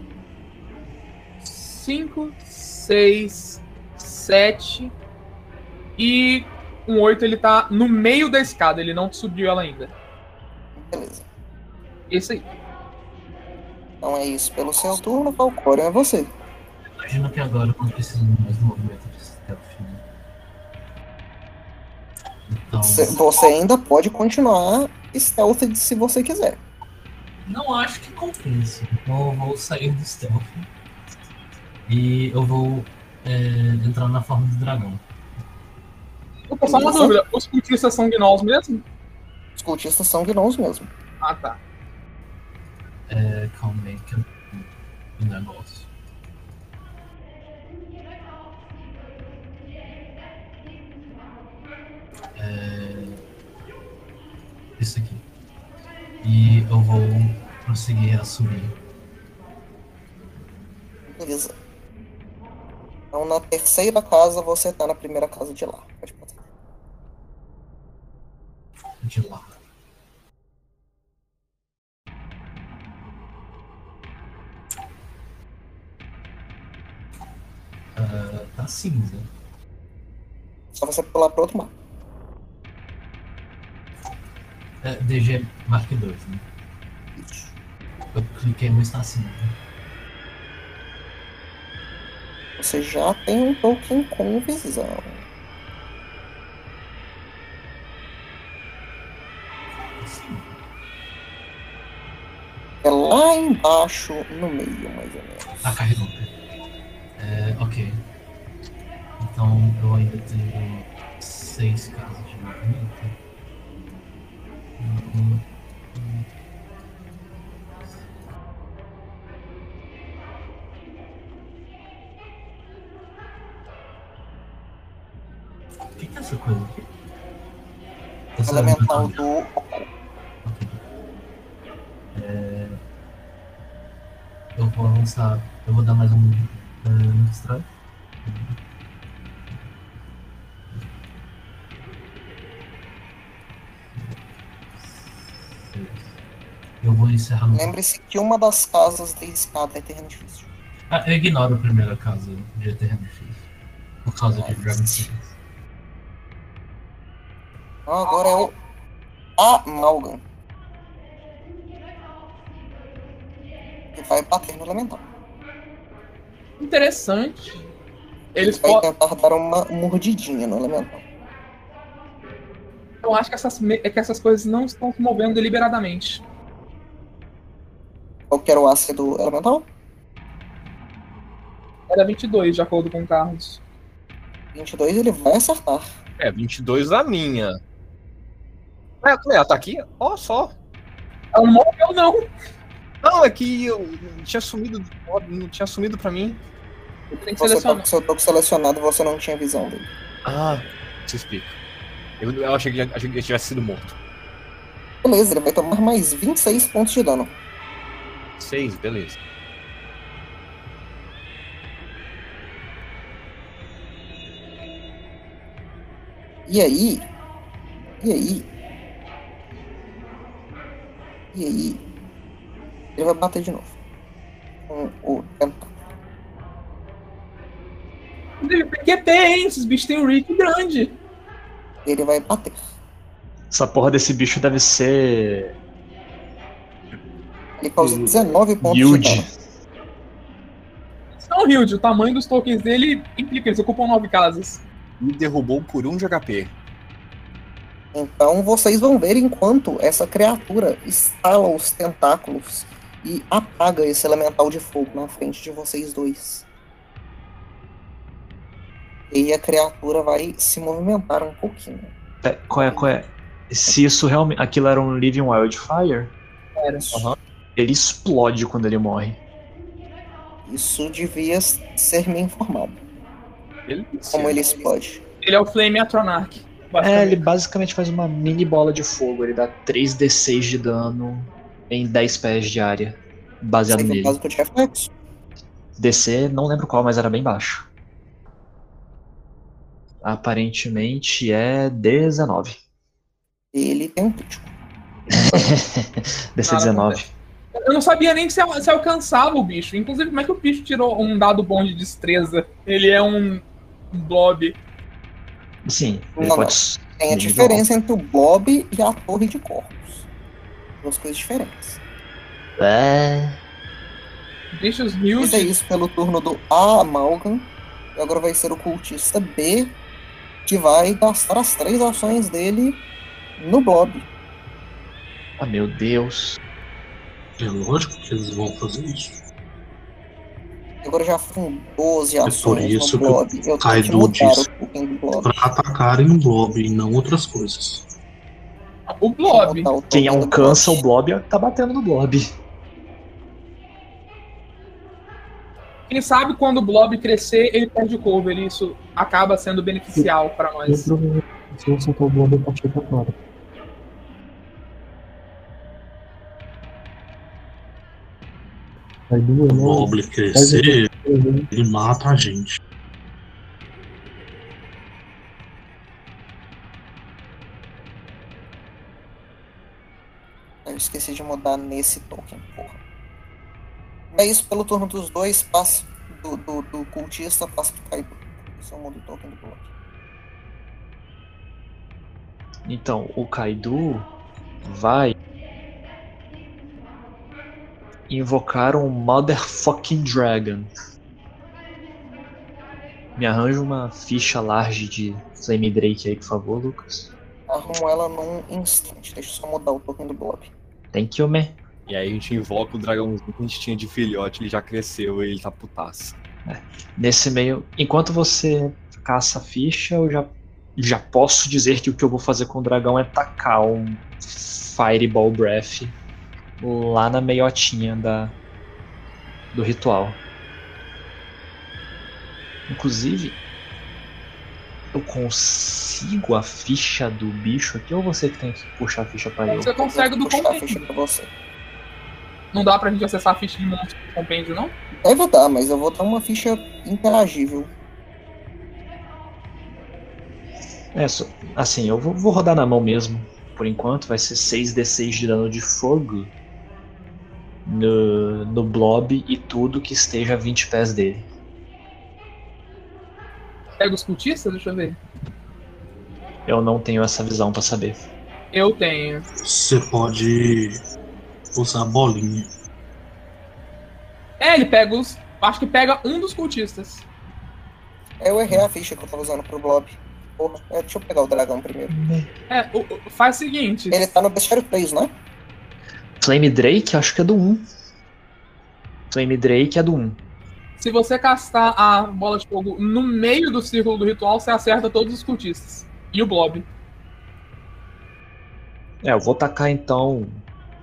cinco, seis, sete e um oito ele tá no meio da escada, ele não subiu ela ainda. Beleza. Esse aí. Então é isso pelo seu turno, Valcório, é você. Imagina que agora eu não preciso mais do movimento de stealth, né? Então, Você você ainda pode continuar stealth se você quiser. não acho que compensa. Então eu vou sair do stealth. E eu vou é, entrar na forma do dragão. Opa, só uma dúvida, os cultistas são gnolls mesmo? Os cultistas são gnolls mesmo. Ah, tá. É, calma aí que eu o negócio. É, isso aqui. E eu vou prosseguir a subir. Beleza. Então na terceira casa você tá na primeira casa de lá. Pode passar. De lá. Ah, tá cinza. Só você pular pro outro mapa. É, DG Mark 2, né? Isso. Eu cliquei no está cinza. Você já tem um token com visão. Embaixo, no meio, mais ou menos. Ah, carregou. É, ok. Então eu ainda tenho seis casas de movimento. Avançar. Eu vou dar mais um uh, strike. Eu vou encerrar no. Lembre-se que uma das casas de escada é terreno difícil. Ah, eu ignoro a primeira casa de terreno difícil. Por causa de Dragon Seeds. Agora é o Amalgam. Que vai bater no elemental. Interessante. Ele Eles vai podem. tentar dar uma mordidinha no elemental. Eu acho que essas, é que essas coisas não estão se movendo deliberadamente. Qual que era o AC do elemental? Era 22, de acordo com o Carlos. 22, ele vai acertar. É, 22 a minha. É, ela tá aqui? Ó, só. Ela não morreu, não. Não, é que eu tinha sumido, não tinha sumido pra mim. Tem que Você tá selecionar. seu toque selecionado, você não tinha visão dele. Ah, se explica. Eu, eu achei, que, achei que ele tivesse sido morto. Beleza, ele vai tomar mais 26 pontos de dano. Seis, beleza. E aí? E aí? E aí? Ele vai bater de novo. Com o tentáculo. Inclusive, PQP, hein? Esses bichos têm um reach grande. Ele vai bater. Essa porra desse bicho deve ser. Ele causa Hum, 19 pontos de Huge. dano. Não, Hilde, o tamanho dos tokens dele implica, eles ocupam nove casas. Me derrubou por um de HP. Então vocês vão ver enquanto essa criatura estala os tentáculos e apaga esse elemental de fogo na frente de vocês dois. E a criatura vai se movimentar um pouquinho. É, Qual é, qual é? Se isso realmente. Aquilo era um Living Wildfire, Era. ele explode quando ele morre. Isso devia ser me informado. Ele, Como ele explode. Ele é o Flame Atronarch. É, ele basicamente faz uma mini bola de fogo. Ele dá 3d6 de dano em 10 pés de área. Baseado nele. básico de reflexo. DC, não lembro qual, mas era bem baixo. Aparentemente é 19. Ele tem um crítico. DC Cara, 19. Eu não sabia nem se, se alcançava o bicho. Inclusive, como é que o bicho tirou um dado bom de destreza? Ele é um, blob. Sim, ele Não, pode. Tem a diferença entre o Blob e a Torre de Corpos. Duas coisas diferentes. É. Bichos Mas é huge. isso pelo turno do Amalgam. E agora vai ser o cultista B, que vai gastar as três ações dele no Blob. Ah, meu Deus. É lógico que eles vão fazer isso. Agora já foram 12 É por ações isso no que o Blob. Eu tenho que mudar disse. o do Blob. Pra atacarem o Blob e não outras coisas. O blob. Quem alcança Blob. o blob tá batendo no blob. Quem sabe quando o blob crescer, ele perde o cover. E isso acaba sendo beneficial pra Eu nós. provavelmente, eu acertar o blob, eu partir pra fora. Aí duas, O né? Blob crescer, ele mata a gente. Eu esqueci de mudar nesse token, porra. É isso pelo turno dos dois, passa do, do, do cultista, passa pro Kaido. Esse é o mundo token do Blob. Então, o Kaido vai invocar um Motherfucking Dragon. Me arranja uma ficha large de Flame Drake aí, por favor, Lucas. Arrumo ela num instante. Deixa eu só mudar o token do Blob. Thank you, man. E aí a gente invoca o dragãozinho que a gente tinha de filhote, ele já cresceu e ele tá putaço. Nesse meio, enquanto você caça a ficha, eu já, já posso dizer que o que eu vou fazer com o dragão é tacar um Fireball Breath lá na meiotinha da, do ritual. Inclusive, eu consigo a ficha do bicho aqui ou você que tem que puxar a ficha pra ele? Você consegue do puxar a ficha pra você. Não dá pra gente acessar a ficha de monstro do compêndio, não? Deve dar, mas eu vou dar uma ficha interagível. É, só- assim, eu vou, vou rodar na mão mesmo. Por enquanto, vai ser 6d6 de dano de fogo no, no blob e tudo que esteja a 20 pés dele. Pega os cultistas, deixa eu ver. Eu não tenho essa visão pra saber. Eu tenho. Você pode usar a bolinha. É, ele pega os. Acho que pega um dos cultistas. Eu errei a ficha que eu tava usando pro Blob. Porra, é, deixa eu pegar o dragão primeiro. É, o- o- faz o seguinte. Ele tá no bestiário 3, não é? Flame Drake, acho que é do 1. Flame Drake é do 1. Se você castar a bola de fogo no meio do círculo do ritual, você acerta todos os cultistas. E o Blob. É, eu vou tacar então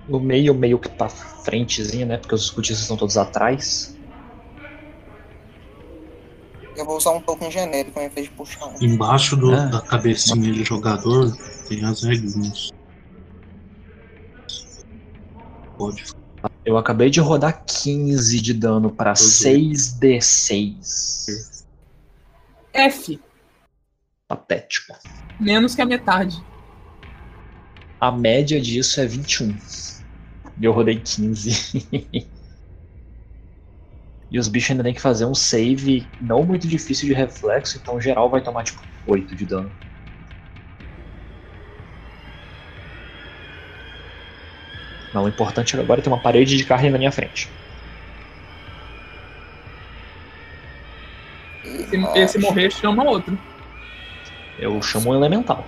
no meio, meio que pra frentezinha, né? Porque os cultistas estão todos atrás. Eu vou usar um token genérico ao invés de puxar um. Embaixo do- Ah. da cabecinha de jogador tem as regrinhas. Pode. Eu acabei de rodar 15 de dano pra 6d6. F. Patético. Menos que a metade. A média disso é 21. E eu rodei 15. e os bichos ainda tem que fazer um save não muito difícil de reflexo, então geral vai tomar tipo 8 de dano. Não, o importante agora é ter uma parede de carne na minha frente. Se esse morrer, chama outro. Eu chamo um elemental.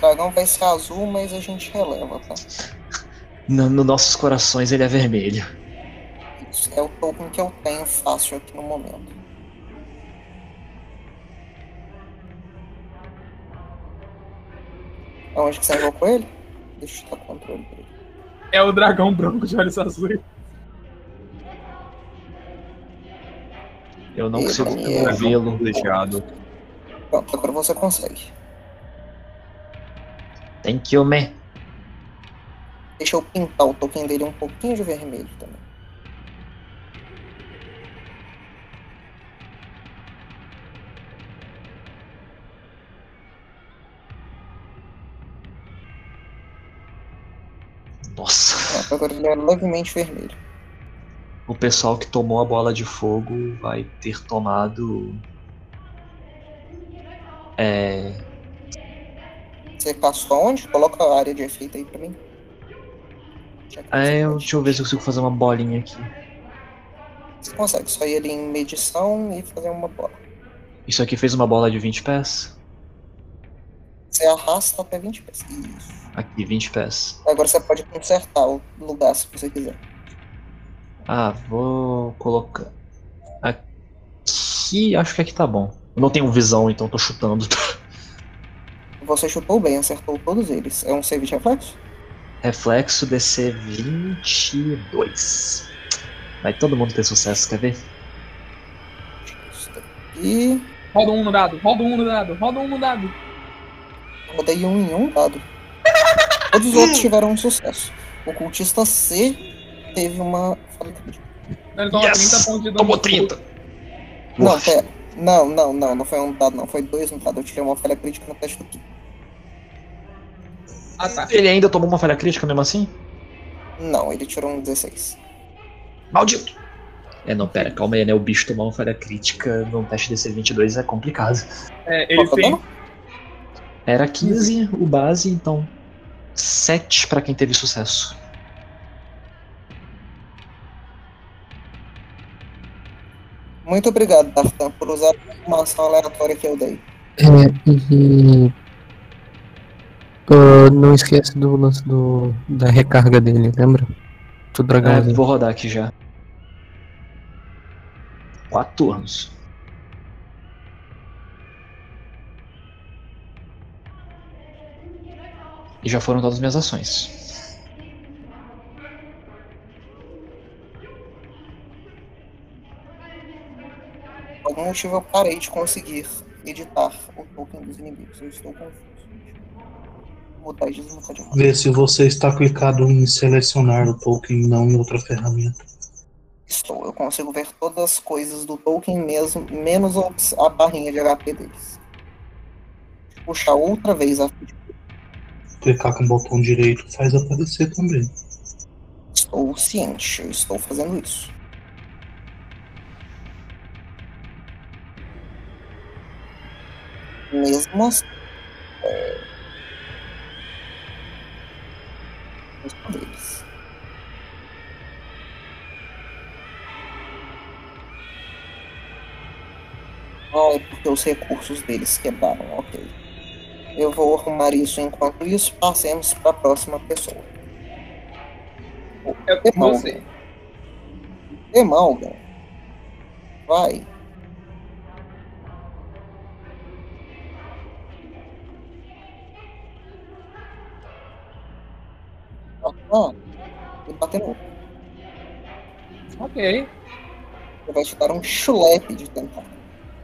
O dragão vai ser azul, mas a gente releva, tá? No, no nossos corações ele é vermelho. Isso é o token que eu tenho fácil aqui no momento. Aonde que você invocou ele? Deixa eu dar controle pra ele. É o dragão branco de olhos azuis. Eu não consigo. Privilegiado. Pronto, agora você consegue. Thank you, man. Deixa eu pintar o token dele um pouquinho de vermelho também. Nossa. Agora ele é levemente vermelho. O pessoal que tomou a bola de fogo vai ter tomado. É. Você castou aonde? Coloca a área de efeito aí pra mim. Que é eu- pode. deixa eu ver se eu consigo fazer uma bolinha aqui. Você consegue só ir ali em medição e fazer uma bola. Isso aqui fez uma bola de 20 pés. Você arrasta até 20 pés. Isso. Aqui, 20 pés. Agora você pode consertar o lugar se você quiser. Ah, vou colocar. Aqui, acho que aqui tá bom. Eu não tenho visão, então tô chutando. Você chutou bem, acertou todos eles. É um save de reflexo? Reflexo DC 22. Vai todo mundo ter sucesso, quer ver? Daqui. Roda um no dado, roda um no dado, roda um no dado. Rodei um em um dado. Todos os outros tiveram um sucesso. O cultista C teve uma falha crítica. Ele toma 30 pontos de dano. Tomou 30! Não, pera. Não, não, não, não foi um dado, não. Foi dois no dado. Eu tirei uma falha crítica no teste do Ki. Ah, tá. Ele ainda tomou uma falha crítica mesmo assim? Não, ele tirou um 16. Maldito! É, não, pera, calma aí, né? O bicho tomar uma falha crítica num teste DC 22 é complicado. É, ele que é? Era 15 o base, então 7 pra quem teve sucesso. Muito obrigado, Dartan, por usar a informação aleatória que eu dei. É, e. ah, não esquece do lance do, da recarga dele, lembra? Do É, dragãozinho. vou rodar aqui já. 4 turnos. E já foram todas as minhas ações. Por algum motivo eu parei de conseguir editar o token dos inimigos. Eu estou confuso. Mudar de. Vê se você está clicado em selecionar o token não em outra ferramenta. Estou. Eu consigo ver todas as coisas do token mesmo, menos os- a barrinha de HP deles. Puxar outra vez a. Clicar com o botão direito faz aparecer também. Estou ciente, eu estou fazendo isso. Mesmo assim. É... Os poderes. Ah, é porque os recursos deles quebraram, ok. Eu vou arrumar isso enquanto isso, passemos para a próxima pessoa. É com Demalgan. você. Demalgan. Vai. Ah, e bater no outro. Ok. Ele vai te dar um chulepe de tentáculo.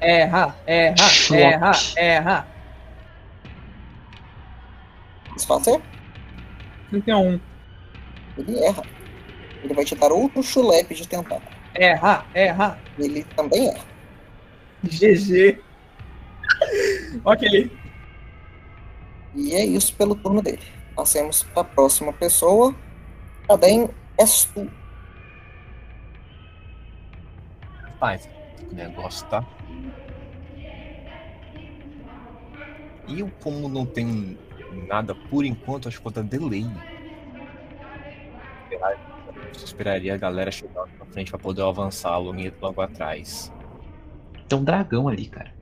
Erra, erra, Schlock. erra, erra. Isso pode ser? 31. Ele erra. Ele vai te dar outro chulepe de tentáculo. Erra, erra. Ele também erra. GG. ok. E é isso pelo turno dele. Passemos para a próxima pessoa. Também és tu. Rapaz, que negócio tá. E eu, como não tenho nada por enquanto, acho que vou dar delay. Eu esperaria a galera chegar lá na frente pra poder avançar logo, logo atrás. Tem um dragão ali, cara.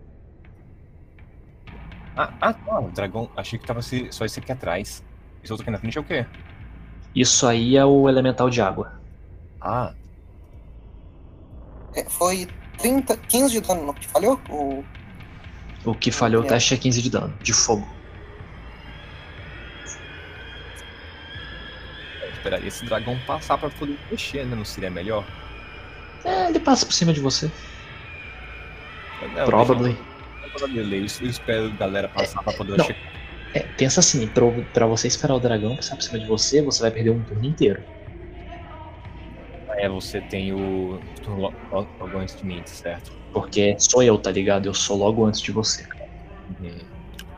Ah, ah, não, o dragão. Achei que tava se- só esse aqui atrás. Esse outro aqui na frente é o quê? Isso aí é o elemental de água. Ah, É, foi 30, 15 de dano no que falhou? O O que falhou o É. teste é 15 de dano, de fogo. eu esperaria esse dragão passar pra poder mexer, né? Não seria melhor? É, ele passa por cima de você. Não, Probably. eu- eu. Eu espero a galera passar pra poder não. checar. É, pensa assim, pra, pra você esperar o dragão passar por cima de você, você vai perder um turno inteiro. É, você tem o. turno lo- lo- Logo antes de mim, certo? Porque sou eu, tá ligado? Eu sou logo antes de você. Uhum.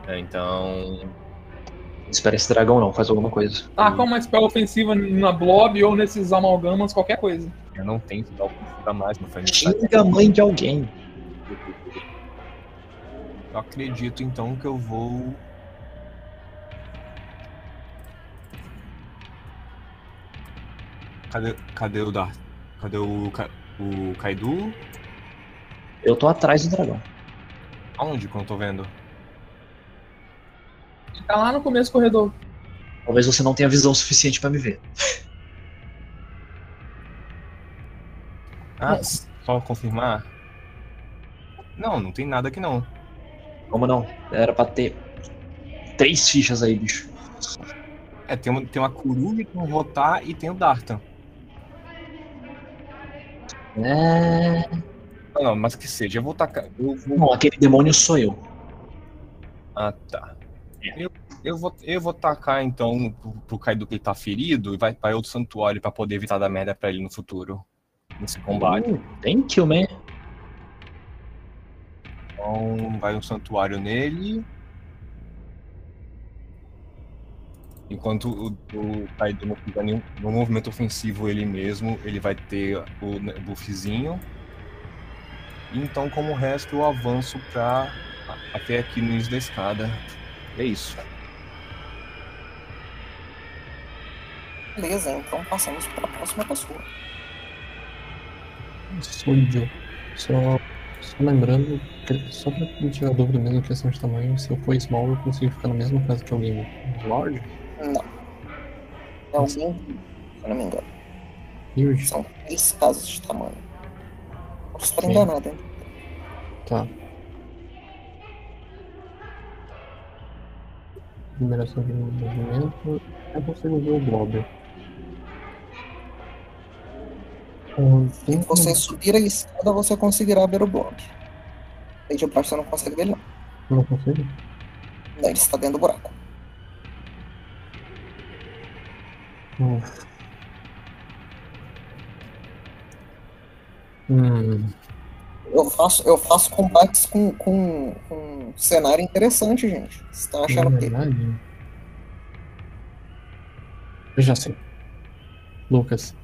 É, então. Não espera esse dragão não, faz alguma coisa. Tacar uma spell ofensiva na blob ou nesses amalgamas, qualquer coisa. Eu não tenho que dar ofensiva mais, meu filho. Xinga a mãe de alguém. Eu acredito então que eu vou. Cadê, cadê o Dar? Cadê o, o Kaidu? Eu tô atrás do dragão. Aonde que eu não tô vendo? Tá lá no começo do corredor. Talvez você não tenha visão suficiente pra me ver. Ah, só confirmar. Não, não tem nada aqui não. Como não? Era pra ter três fichas aí, bicho. É, tem uma, tem uma coruja, tem um Rotar e tem o Dartan. É... Não, não, mas que seja, eu vou tacar. Eu vou. Não, aquele demônio sou eu. Ah, tá. Eu, eu, vou, eu vou tacar então pro, pro Kaido que ele tá ferido e vai pra outro santuário pra poder evitar dar merda pra ele no futuro. Nesse combate. Uh, thank you, man. Então vai um santuário nele. Enquanto o, o Kaido não fizer nenhum no movimento ofensivo ele mesmo, ele vai ter o buffzinho. E então, como o resto, eu avanço pra até aqui no início da escada. É isso. Beleza, então passamos para a próxima pessoa. Sujo. Só, só lembrando, só pra não tirar dúvida mesmo, questão de tamanho, se eu for small eu consigo ficar na mesma casa que alguém large? Não. É alguém, se eu não me engano. São três casas de tamanho. Posso estar Sim. enganado, hein? Tá. Liberação de movimento. Eu consigo ver o blob. Ah, Se você subir a escada, você conseguirá ver o bloco. Aí de baixo você não consegue ver ele, não. Não consigo? Não, ele está dentro do buraco. Hum. Hum. Eu faço, eu faço combates com, com, com cenário interessante, gente. Vocês estão achando Na que. Eu já sei. Lucas,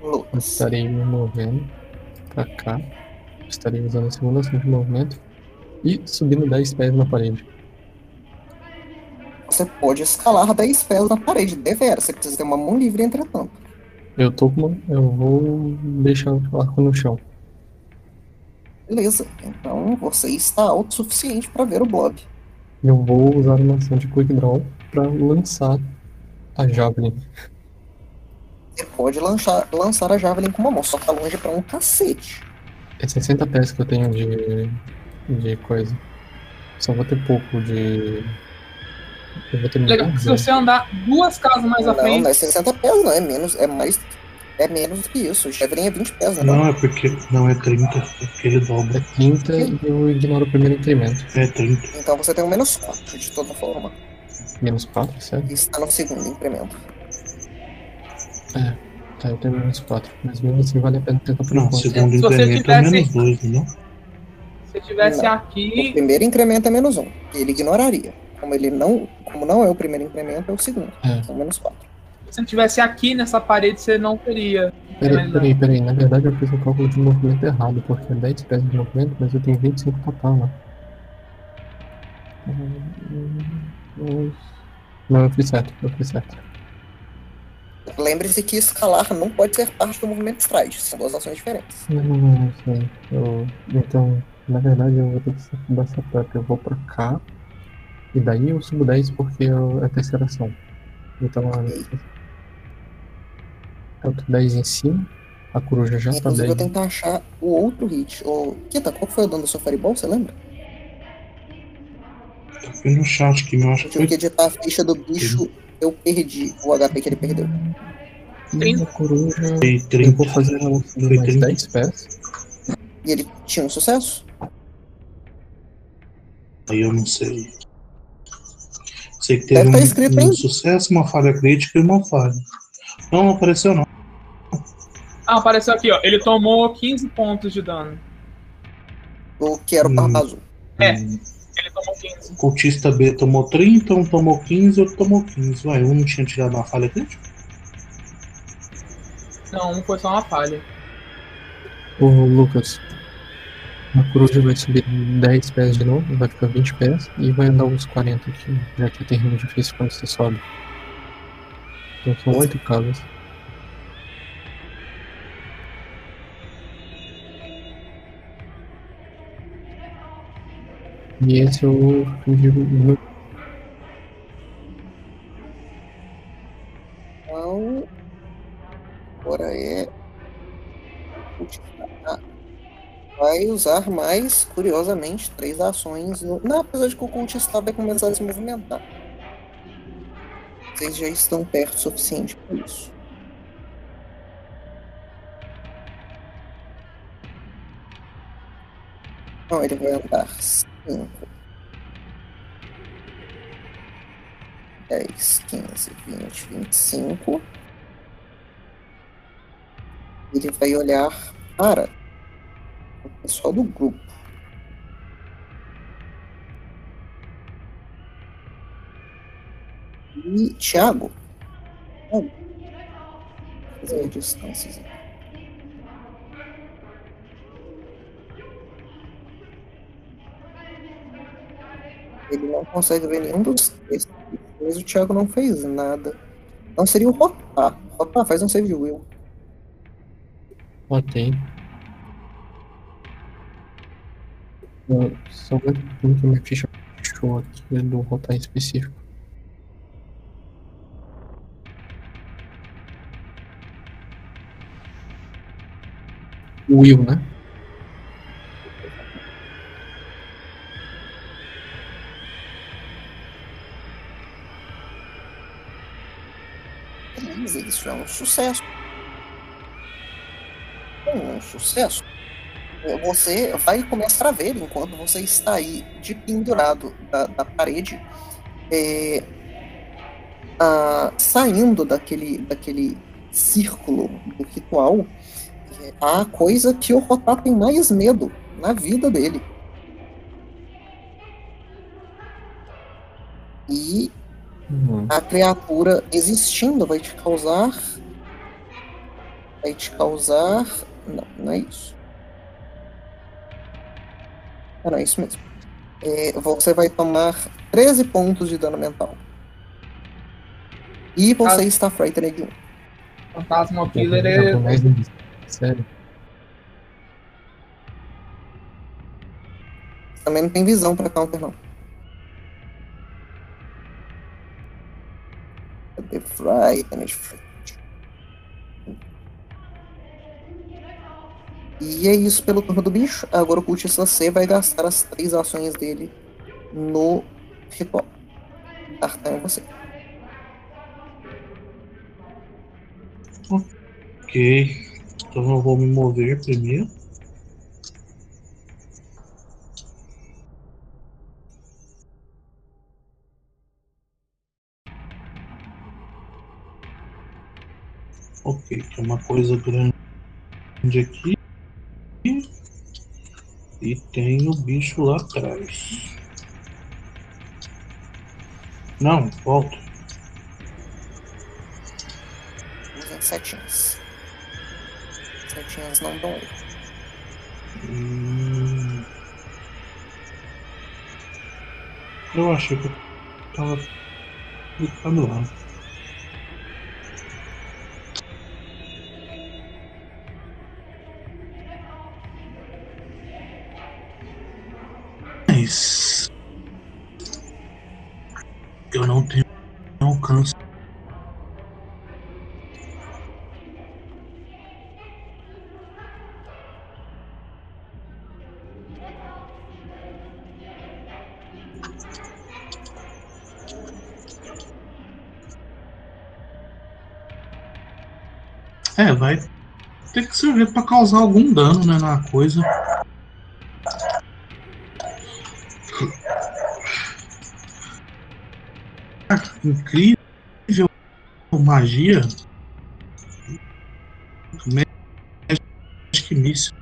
eu Lucas. estarei me movendo pra cá. Estarei usando a segunda ação de movimento e subindo 10 pés na parede. Você pode escalar 10 pés na parede, deveras. Você precisa ter uma mão livre, entretanto. Eu tô com uma... Eu vou deixar o arco no chão. Beleza. Então você está autossuficiente para ver o blob. Eu vou usar uma ação de Quick Draw pra lançar a Javelin. Você pode lançar, lançar a Javelin com uma mão, só tá longe pra um cacete. É 60 pés que eu tenho de. de coisa. Só vou ter pouco de. Legal, se você andar duas casas mais à não, frente, não é 60 pés, não. É menos. É mais. É menos do que isso. O Javelin é 20 pés, né? Não, é porque. Não, é 30. É porque ele É dobra. 30 e eu ignoro o primeiro incremento. É 30. Então você tem um menos 4 de toda forma. Menos 4, certo? E está no segundo incremento. Tá, eu tenho menos 4. Mas mesmo assim vale a pena tentar por Não, enquanto. segundo Se você incremento é tivesse- menos 2, não? se tivesse Não. O aqui, primeiro incremento é menos 1. Ele ignoraria. Como ele não. Como não é o primeiro incremento, é o segundo. É. Então menos 4. se você tivesse aqui nessa parede, você não teria. Peraí, peraí, peraí. Na verdade eu fiz o cálculo de movimento errado, porque é 10 pés de movimento, mas eu tenho 25 total, né? Hum, Não, eu fiz certo, eu fiz certo. Lembre-se que escalar não pode ser parte do movimento stride. São duas ações diferentes. Não, não, não, não sei. Eu, então, na verdade eu vou ter que dar essa prep. Eu vou pra cá, e daí eu subo 10 porque eu- é a terceira ação. Então, a- eu tô 10 em cima, a coruja já tá Inclusive, eu 10. tentar achar o outro hit. O... Kita, qual foi o dano do seu Fireball? Você lembra? Tá vendo no chat que eu acho Eu que tive foi que editar a ficha do bicho. Eu perdi o HP que ele perdeu. E a coruja, eu 30. vou fazer Foi mais 30. 10 pés. E ele tinha um sucesso? Aí eu não sei. Sei que teve tá um, escrito, um sucesso, uma falha crítica e uma falha. Não, não apareceu não. Ah, apareceu aqui, ó. Ele tomou 15 pontos de dano. O que era o Hum. azul. É. Hum, Ele tomou 15. Cultista B tomou 30, um tomou 15, outro tomou 15. Vai, um não tinha tirado uma falha crítica? Não, um foi só uma falha. Ô Lucas, a coruja vai subir 10 pés de novo, vai ficar 20 pés e vai andar uns 40 aqui, já que é terreno difícil quando você sobe. Então são 8 casas. E esse é o fim de meu Então. Agora é. Vai usar mais, curiosamente, três ações. No... Não, apesar de que o cultista vai começar a se movimentar. Vocês já estão perto o suficiente para isso. Então ele vai andar 5, 10, 15, 20, 25. Ele vai olhar para pessoal do grupo. E Thiago. Thiago, Fazer distâncias. aqui. Ele não consegue ver nenhum dos três. Mas o Thiago não fez nada. Não seria o Rotar. Rotar faz um save de Will. Ok. Eu só ver que minha ficha fechou aqui do rotar específico. Will, né? Isso é um sucesso. Um sucesso. Você vai começar a ver, enquanto você está aí de pendurado da, da parede, é, ah, saindo daquele, daquele círculo do ritual, é, a coisa que o Rotá tem mais medo na vida dele. E Hum, a criatura existindo vai te causar. Vai te causar. Não, não é isso. Não, é isso mesmo. É, você vai tomar 13 pontos de dano mental. E você Ah. está frightened 1. Fantasma Killer é. Sério. Também não tem visão pra counter, não. Cadê frightened? E é isso pelo turno do bicho. Agora o cultista C vai gastar as três ações dele no ritual. D'Artagnan, você. Ok. Então eu vou me mover primeiro. Ok, tem uma coisa grande aqui. E tem o bicho lá atrás. Não, volta. Usem setinhas. Setinhas não dão erro. Hum. Eu achei que eu tava clicando lá. Causar algum dano, né, na coisa. Ah, Incrível magia. Magic Missile.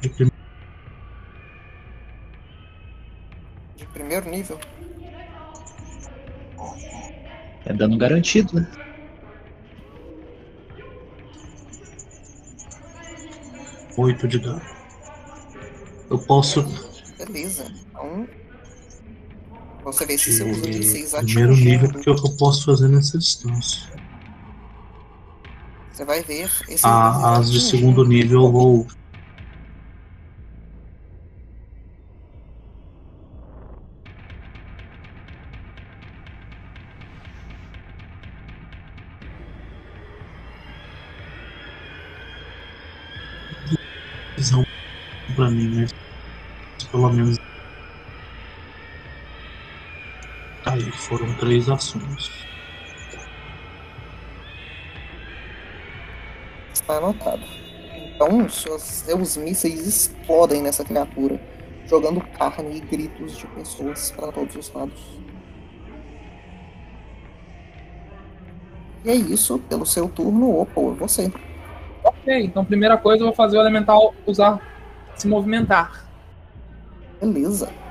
De prim- De primeiro nível. É dano garantido, né? Oito de dano. Eu posso Beleza. Então. Você vê se você usa de mísseis primeiro nível, porque é o que eu posso fazer nessa distância. Você vai ver esses Ah, as de segundo nível eu vou. Três ações. Está anotado. Então, seus, seus mísseis explodem nessa criatura, jogando carne e gritos de pessoas para todos os lados. E é isso, pelo seu turno, Opal, é você. Ok, então primeira coisa eu vou fazer o elemental usar se movimentar. Beleza.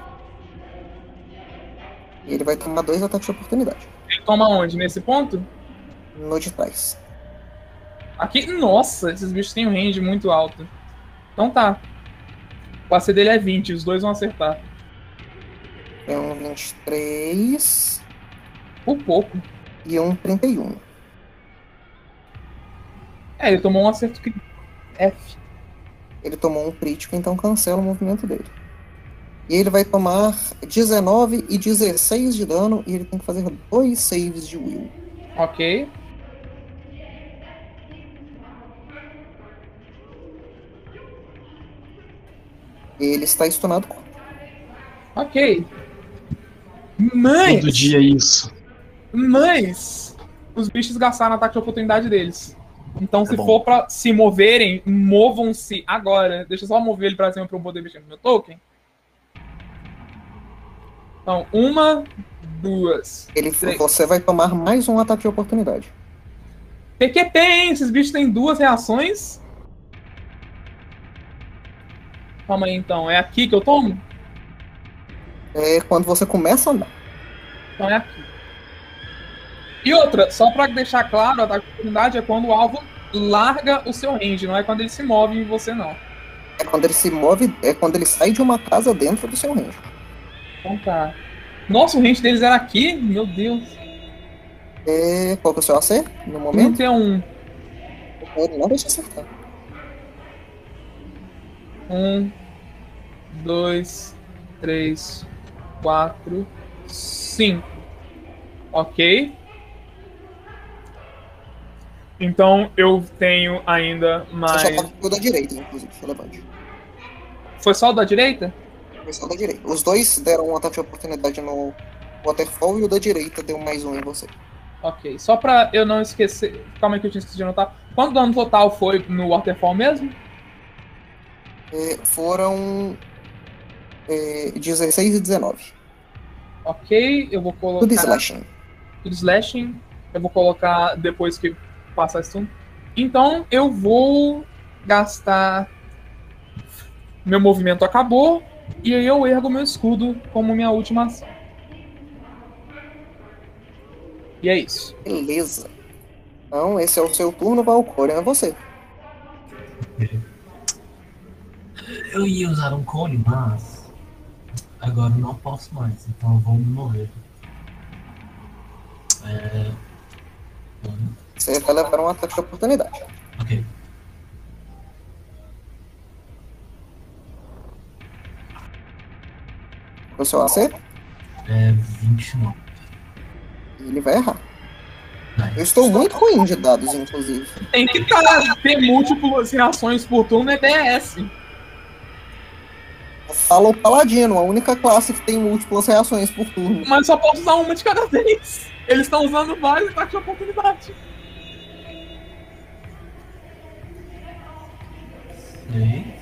Ele vai tomar dois ataques de oportunidade. Ele toma onde? Nesse ponto? No de trás. Aqui, nossa, esses bichos têm um range muito alto. Então tá. O AC dele é 20, os dois vão acertar. Tem um 23 Por pouco. e um 31. É, ele tomou um acerto crítico. F. Ele tomou um crítico, então cancela o movimento dele. E ele vai tomar 19 e 16 de dano e ele tem que fazer dois saves de will. Ok. Ele está stunado. Ok. Mas. Todo dia isso. Mas. Os bichos gastaram ataque de oportunidade deles. Então, se bom. for pra se moverem, movam-se agora. Deixa eu só mover ele pra cima pra eu poder mexer no meu token. Então, uma, duas. Ele, Três. você vai tomar mais um ataque de oportunidade. PQP, hein? Esses bichos têm duas reações. Calma aí, então. É aqui que eu tomo? É quando você começa a andar. Então é aqui. E outra, só pra deixar claro, o ataque de oportunidade é quando o alvo larga o seu range, não é quando ele se move em você, não. É quando ele se move, é quando ele sai de uma casa dentro do seu range. Então tá. Nossa, o range deles era aqui? Meu Deus. É, qual que é o seu AC no momento? 31. Ele não deixa acertar. Um, dois, três, quatro, cinco. Ok. Então eu tenho ainda Você mais. tá com o da direita, inclusive, relevante. Foi só o da direita? O da direita. Os dois deram um ataque de oportunidade no Waterfall e o da direita deu mais um em você. Ok. Só pra eu não esquecer. Calma aí que eu tinha esquecido de anotar. Quanto dano total foi no Waterfall mesmo? É, foram é, 16 e 19. Ok, eu vou colocar. Tudo slashing. Tudo slashing. Eu vou colocar depois que passar esse turno. Então eu vou gastar. Meu movimento acabou. E aí eu ergo meu escudo como minha última ação. E é isso. Beleza. Então, esse é o seu turno, Valkyria, é você. Eu ia usar um cone, mas agora eu não posso mais, então eu vou me mover. É... Você vai levar um ataque de oportunidade. Ok. O seu AC, É 29. ele vai errar. Eu estou muito ruim de dados, inclusive. Tem que tá, ter múltiplas reações por turno é DS. Fala o Paladino, a única classe que tem múltiplas reações por turno. Mas só posso usar uma de cada vez. Eles estão usando vários ataques de oportunidade. Seis. Hum.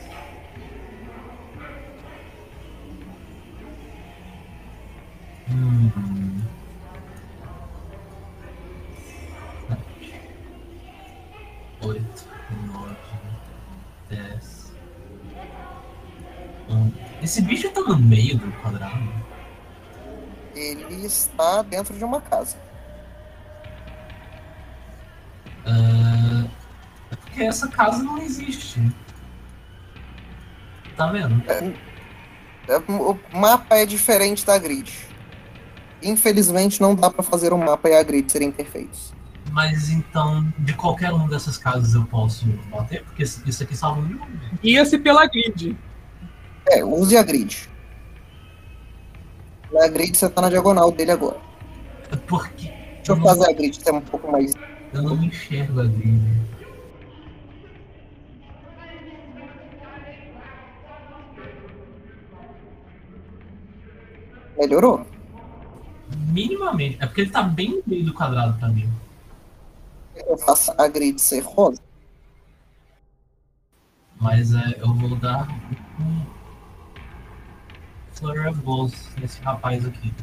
Oito. Nove. Dez. Hum. Esse bicho tá no meio do quadrado. Ele está dentro de uma casa. Ah, é porque essa casa não existe. Tá vendo? É, O mapa é diferente da grid. Infelizmente, não dá pra fazer o mapa e a grid serem perfeitos. Mas então, de qualquer uma dessas casas eu posso bater? Porque isso aqui salva o meu movimento. Guia-se pela grid. É, use a grid. Na grid você tá na diagonal dele agora. Porque Deixa eu fazer a grid ser um pouco mais. eu não enxergo a grid. Melhorou? Minimamente. É porque ele tá bem no meio do quadrado pra mim. Eu faço a grid ser rosa. Mas é, eu vou dar um Flurry of Blows nesse rapaz aqui.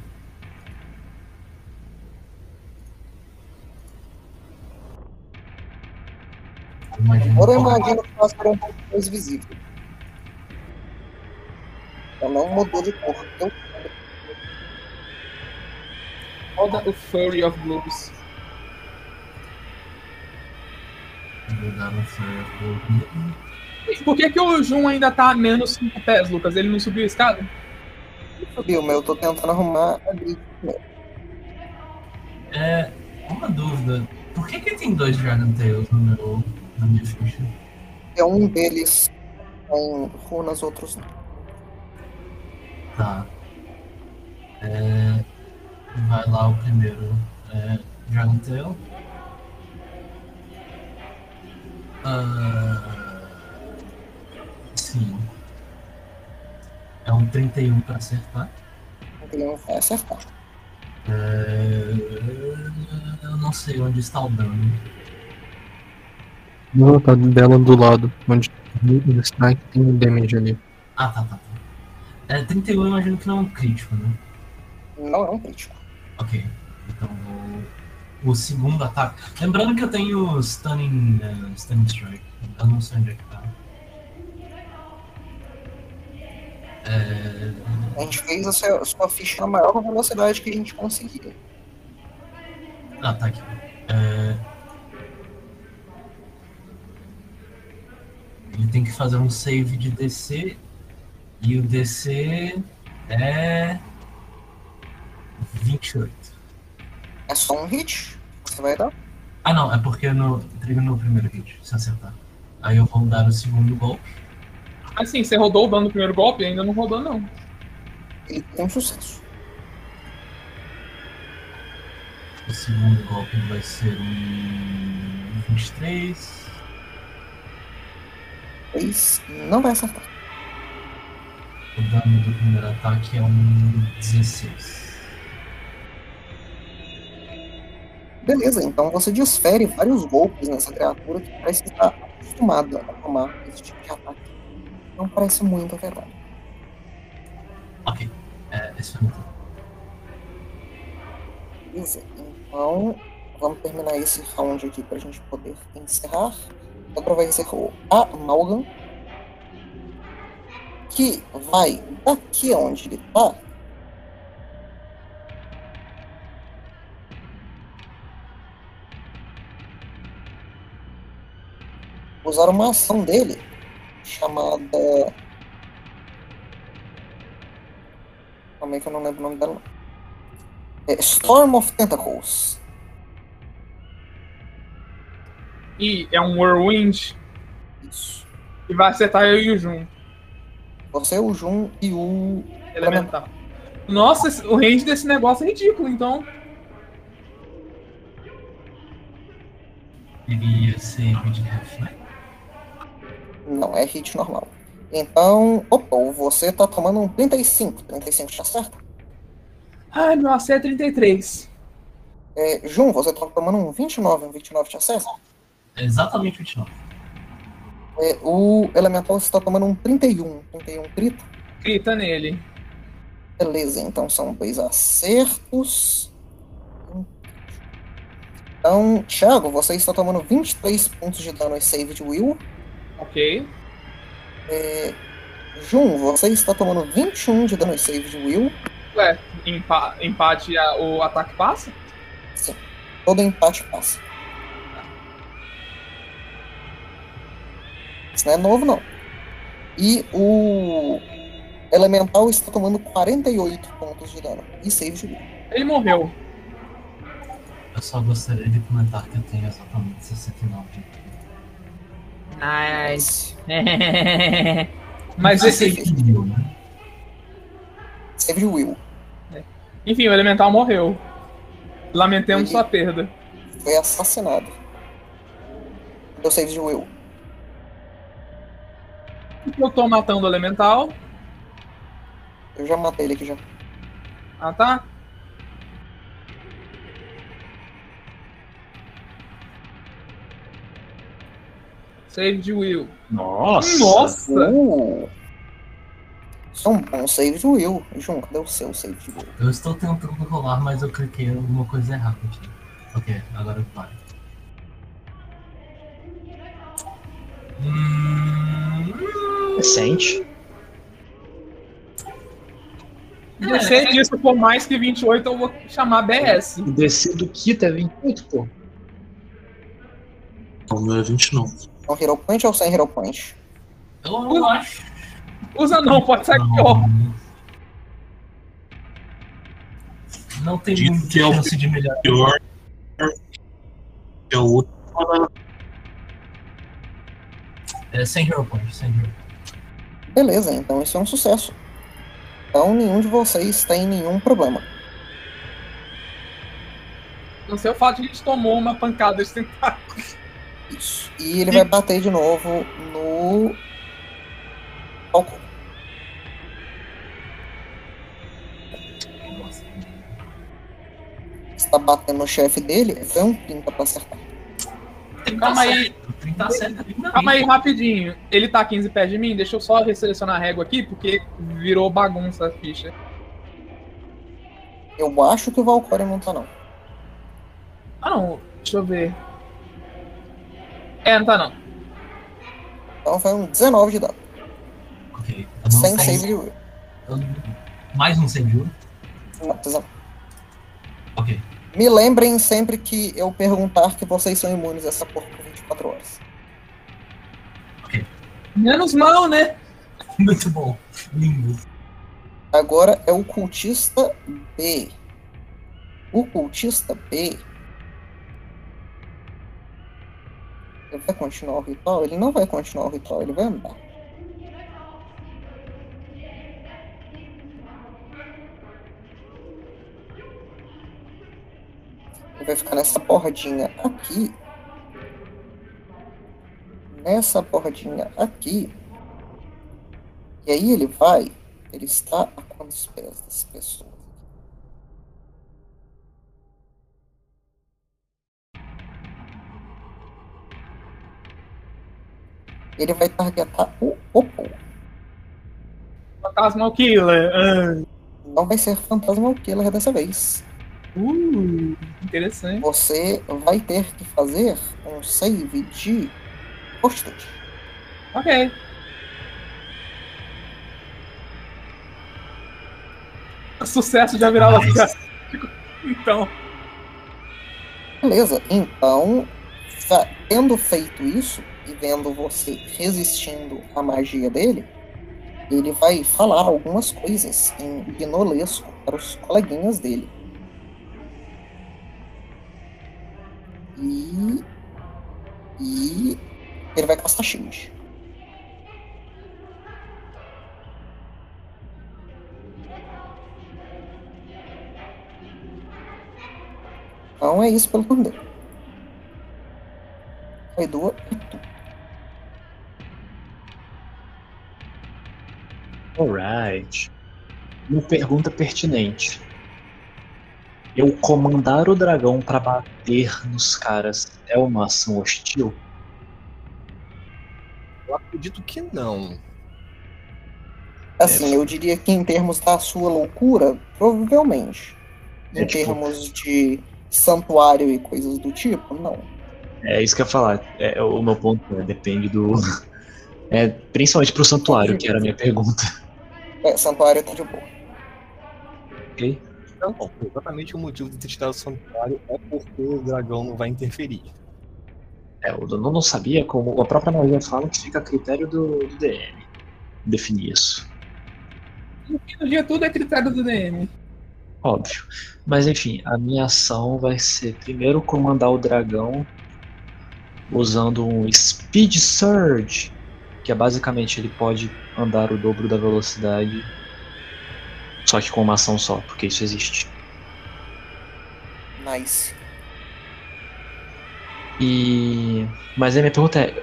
Agora eu qual- imagino que vai ser um pouco mais visível. Ela não mudou de cor. Eu Roda o Furry of um Flurry of. Por que, que o Jun ainda tá a menos 5 pés, Lucas? Ele não subiu a escada? subiu, mas eu tô tentando arrumar a grid. É, uma dúvida. Por que que tem dois Dragon Tails no meu, na minha ficha? É um deles tem runas, outros não. Tá. É, vai lá o primeiro. É, Dragon Tail. Ah, sim. É um 31 pra acertar. Tem um vai acertar. É, eu não sei onde está o dano. Não, tá dela do lado, onde o strike tem o damage ali. Ah, tá, tá, tá. É, 31 eu imagino que não é um crítico, né? Não é um crítico. Ok. Então o, o segundo ataque. Lembrando que eu tenho Stunning, eh, stunning Strike. Eu não sei onde é que tá. É, A gente fez a sua, a sua ficha na maior velocidade que a gente conseguia. Ah, tá aqui. É, Ele tem que fazer um save de DC. E o DC é. 28. É só um hit. Você vai dar. Ah não, é porque eu não entreguei no primeiro hit, se acertar. Aí eu vou dar o segundo golpe. Assim, você rodou o dano do primeiro golpe? Ainda não rodou, não. Ele tem um sucesso. O segundo golpe vai ser um 23. Três. Não vai acertar. O dano do primeiro ataque é um 16. Beleza, então você desfere vários golpes nessa criatura que parece estar acostumada a tomar esse tipo de ataque. Não parece muito afetado. Ok. É, esse foi turno. Beleza, então vamos terminar esse round aqui pra gente poder encerrar. Agora vai ser o Amalgam. Que vai daqui onde ele tá. Usar uma ação dele chamada. Calma aí que eu não lembro o nome dela. É Storm of Tentacles. E é um Whirlwind Isso. que vai acertar eu e o Jun. Você, o Jun e o. Elemental. Nossa, o range desse negócio é ridículo, então. Ele ia ser de ref, né? Não, é hit normal. Então, opa, você tá tomando um 35. 35 te acerta. Ai, meu AC é 33. É, Jun, você tá tomando um 29. Um 29 te acerta. É exatamente 29. É, o Elemental você tá tomando um 31. 31 crita. Grita nele. Beleza, então são dois acertos. Então, Thiago, você está tomando 23 pontos de dano e save de Will. Ok. É, Jun, você está tomando 21 de dano e save de Will. Ué, empa- empate a- o ataque passa? Sim, todo empate passa. Isso não é novo, não. E o Elemental está tomando 48 pontos de dano e save de Will. Ele morreu. Eu só gostaria de comentar que eu tenho exatamente 69 de Nice. Mas esse. Né? Save de Will. Enfim, o elemental morreu. Lamentemos sua perda. Foi assassinado. Deu save de Will. Eu tô matando o elemental. Eu já matei ele aqui já. Ah, tá? Save de Will. Nossa! Nossa! Uh! Isso é um bom save de Will. Jun, cadê o seu save de Will? Eu estou tentando rolar, mas eu cliquei alguma coisa errada aqui. Ok, agora vai. Hum, Recente. Se disso for mais que 28, eu vou chamar BS. O DC do Kita é 28, pô. O meu é 29. É um Hero Point ou sem Hero Point? eu não acho. Usa não, pode ser aqui, ó. Não, não tem Diz muita que é o chance de melhorar. Pior é. É sem hero point, sem hero point. Beleza, então isso é um sucesso. Então nenhum de vocês tem nenhum problema. Não sei o fato de a gente tomou uma pancada desse tentáculo. Isso. E ele vai bater de novo no. Nossa. Está batendo no chefe dele, vem um 30 pra acertar. Calma aí. 30 acerta lindamente. Calma aí, rapidinho. Ele tá a 15 pés de mim? Deixa eu só resselecionar a régua aqui, porque virou bagunça a ficha. Eu acho que o Valkyrie não tá, não. Ah, não. Deixa eu ver. É, não tá não. Então foi um 19 de dano. Ok. Não Sem sei- save de will. Mais um save de ouro? Não, precisa não. Ok. Me lembrem sempre que eu perguntar que vocês são imunes a essa porra por 24 horas. Menos mal, né? Muito bom. Lindo. Agora é o cultista B. O cultista B. Ele vai continuar o ritual? Ele não vai continuar o ritual, ele vai andar. Ele vai ficar nessa bordinha aqui. Nessa bordinha aqui. E aí ele vai. Ele está a quantos pés das pessoas? Ele vai targetar o Oppo. Fantasma Killer. Ah. Não vai ser Fantasma Killer dessa vez. Uh, interessante. Você vai ter que fazer um save de fortitude. Ok. Sucesso de virada Nice. Então, Beleza, então, tendo feito isso e vendo você resistindo à magia dele, ele vai falar algumas coisas em guinolesco para os coleguinhas dele. E. E. Ele vai castar shield. Então é isso pelo turno dele. Edu e tu. Alright. Uma pergunta pertinente. Eu comandar o dragão pra bater nos caras é uma ação hostil? Eu acredito que não. Assim, eu diria que em termos da sua loucura, provavelmente. É, Em tipo- termos de santuário e coisas do tipo, não. É isso que eu ia falar. É, o meu ponto é, depende do. É, principalmente pro santuário, que era a minha pergunta. É, santuário tá de boa. Ok? Não, exatamente o motivo de ter tirado o santuário é porque o dragão não vai interferir. É, eu não, não sabia como. A própria magia fala que fica a critério do, do DM definir isso. no fim do dia tudo é critério do DM. Óbvio. Mas enfim, a minha ação vai ser primeiro comandar o dragão usando um Speed Surge, que é basicamente ele pode andar o dobro da velocidade, só que com uma ação só, porque isso existe. Nice. E mas a minha pergunta é,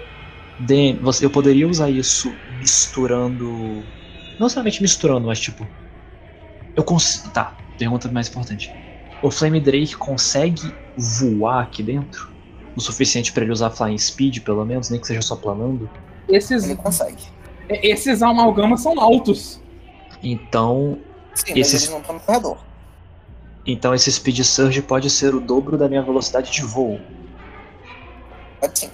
DM, você, eu poderia usar isso misturando, não somente misturando, mas tipo, eu consigo, tá? Pergunta mais importante. O Flame Drake consegue voar aqui dentro? O suficiente pra ele usar Flying Speed, pelo menos, nem que seja só planando? Esses, Ele consegue. esses amalgamas são altos. Então, Sim, mas Esses- eles não estão no corredor. então esse Speed Surge pode ser o dobro da minha velocidade de voo. Pode sim.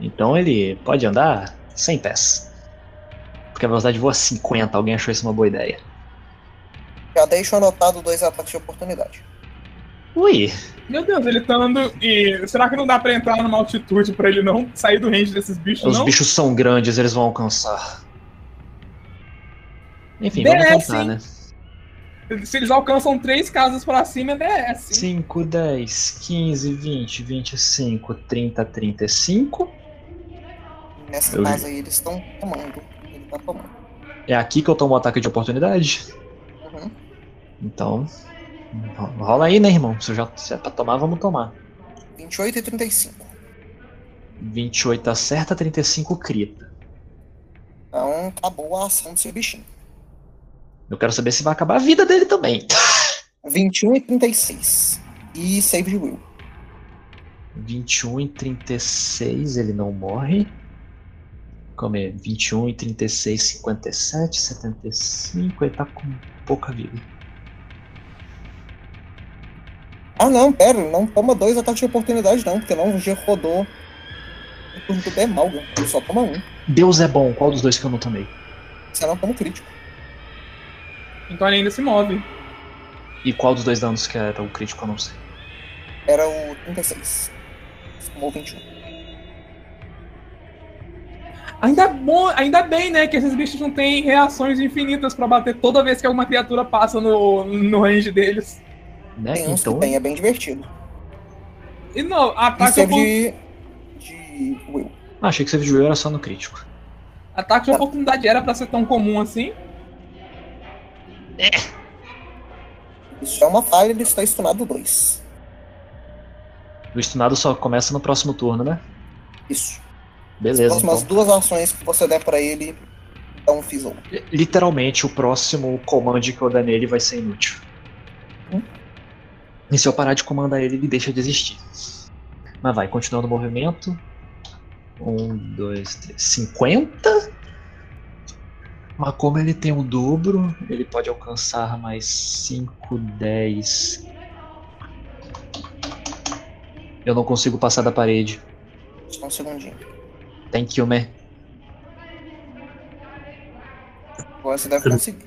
Então ele pode andar 100 pés. Porque a velocidade de voo é 50, alguém achou isso uma boa ideia. Já deixo anotado dois ataques de oportunidade. Ui, Meu Deus, ele tá andando. E será que não dá pra entrar numa altitude pra ele não sair do range desses bichos, os não? bichos são grandes, eles vão alcançar. Enfim, DS, vamos tentar, né? Se eles alcançam três casas pra cima, é DS. 5, 10, 15, 20, 25, 30, 35. Nessa Eu- casa aí eles estão tomando. Ele tá tomando. É aqui que eu tomo o ataque de oportunidade. Uhum. Então, rola aí, né, irmão? Se, já, se é pra tomar, vamos tomar. 28 e 35. 28 acerta, 35 crita. Então acabou a ação desse bichinho. Eu quero saber se vai acabar a vida dele também. 21 e 36. E save de will. 21 e 36, ele não morre. Como é? 21 e 36, 57, 75, ele tá com pouca vida. Ah não, pera, não toma dois ataques de oportunidade não, porque não já rodou o turno do Bemalga. Ele só toma um. Deus é bom, qual dos dois que eu não tomei? Você não toma crítico. Então ele ainda se move. E qual dos dois danos que era o crítico, eu não sei. Era o 36. Você tomou 21. Ainda, bom, ainda bem, né, que esses bichos não têm reações infinitas pra bater toda vez que alguma criatura passa no, no range deles. Né? Tem uns Então, que tem, é bem divertido. E não, E ataque, save opor- de. de Will. Ah, achei que você viu era só no crítico. ataque de oportunidade era pra ser tão comum assim. Isso é uma falha, ele está estunado 2. O estunado só começa no próximo turno, né? Isso. As Beleza, próximas então. duas ações que você der pra ele, dá um fizzle. Literalmente, o próximo comando que eu der nele vai ser inútil. E se eu parar de comandar ele, ele deixa de existir. Mas vai, continuando o movimento. Um, dois, três. 50? Mas como ele tem o dobro, ele pode alcançar mais 5, 10. Eu não consigo passar da parede. Só um segundinho. Thank you, man. Agora você deve conseguir.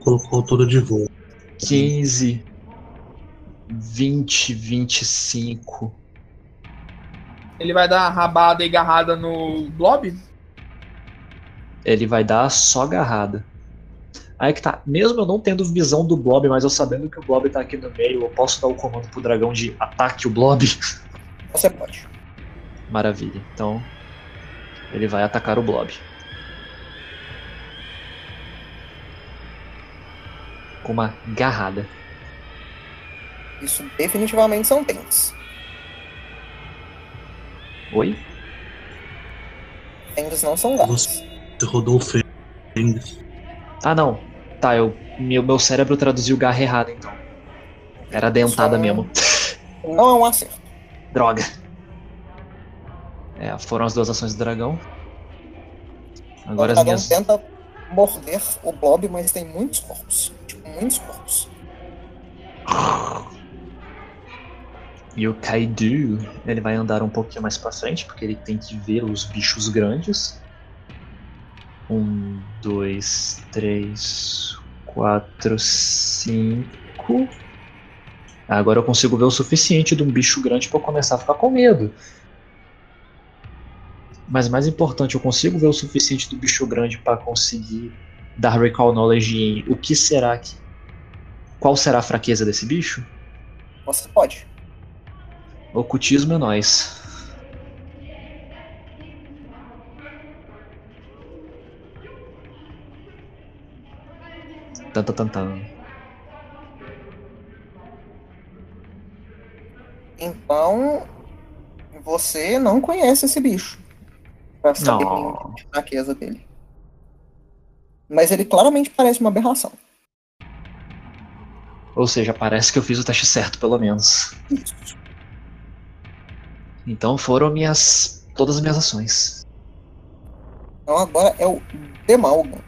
Colocou tudo de voo. 15, 20, 25. Ele vai dar rabada e garrada no Blob. Ele vai dar só agarrada. Aí que tá, mesmo eu não tendo visão do Blob, mas eu sabendo que o Blob tá aqui no meio, eu posso dar o comando pro dragão de ataque o Blob? Você pode. Maravilha. Então, ele vai atacar o Blob. Com uma garrada. Isso definitivamente são tens. Oi? Tens não são gatos. Você rodou o Fênix. Ah, não. Tá, eu, meu, meu cérebro traduziu garra errado, então. Era dentada Só- mesmo. Não é um acerto. Droga. É, foram as duas ações do dragão. Agora as Cada um minhas. tenta morder o blob, mas tem muitos corpos. Tipo, muitos corpos. E o Kaidu, ele vai andar um pouquinho mais pra frente, porque ele tem que ver os bichos grandes. Um, dois, três, quatro, cinco. Agora eu consigo ver o suficiente de um bicho grande eu começar a ficar com medo. Mas mais importante, eu consigo ver o suficiente do bicho grande pra conseguir dar recall knowledge em o que será que. Qual será a fraqueza desse bicho? Você pode. Ocultismo é nós. Tan, tan, tan, tan. Então, você não conhece esse bicho. Pra saber Não. a fraqueza dele. Mas ele claramente parece uma aberração. Ou seja, parece que eu fiz o teste certo, pelo menos. Isso. Então foram minhas. todas as minhas ações. Então agora é o Demalgan.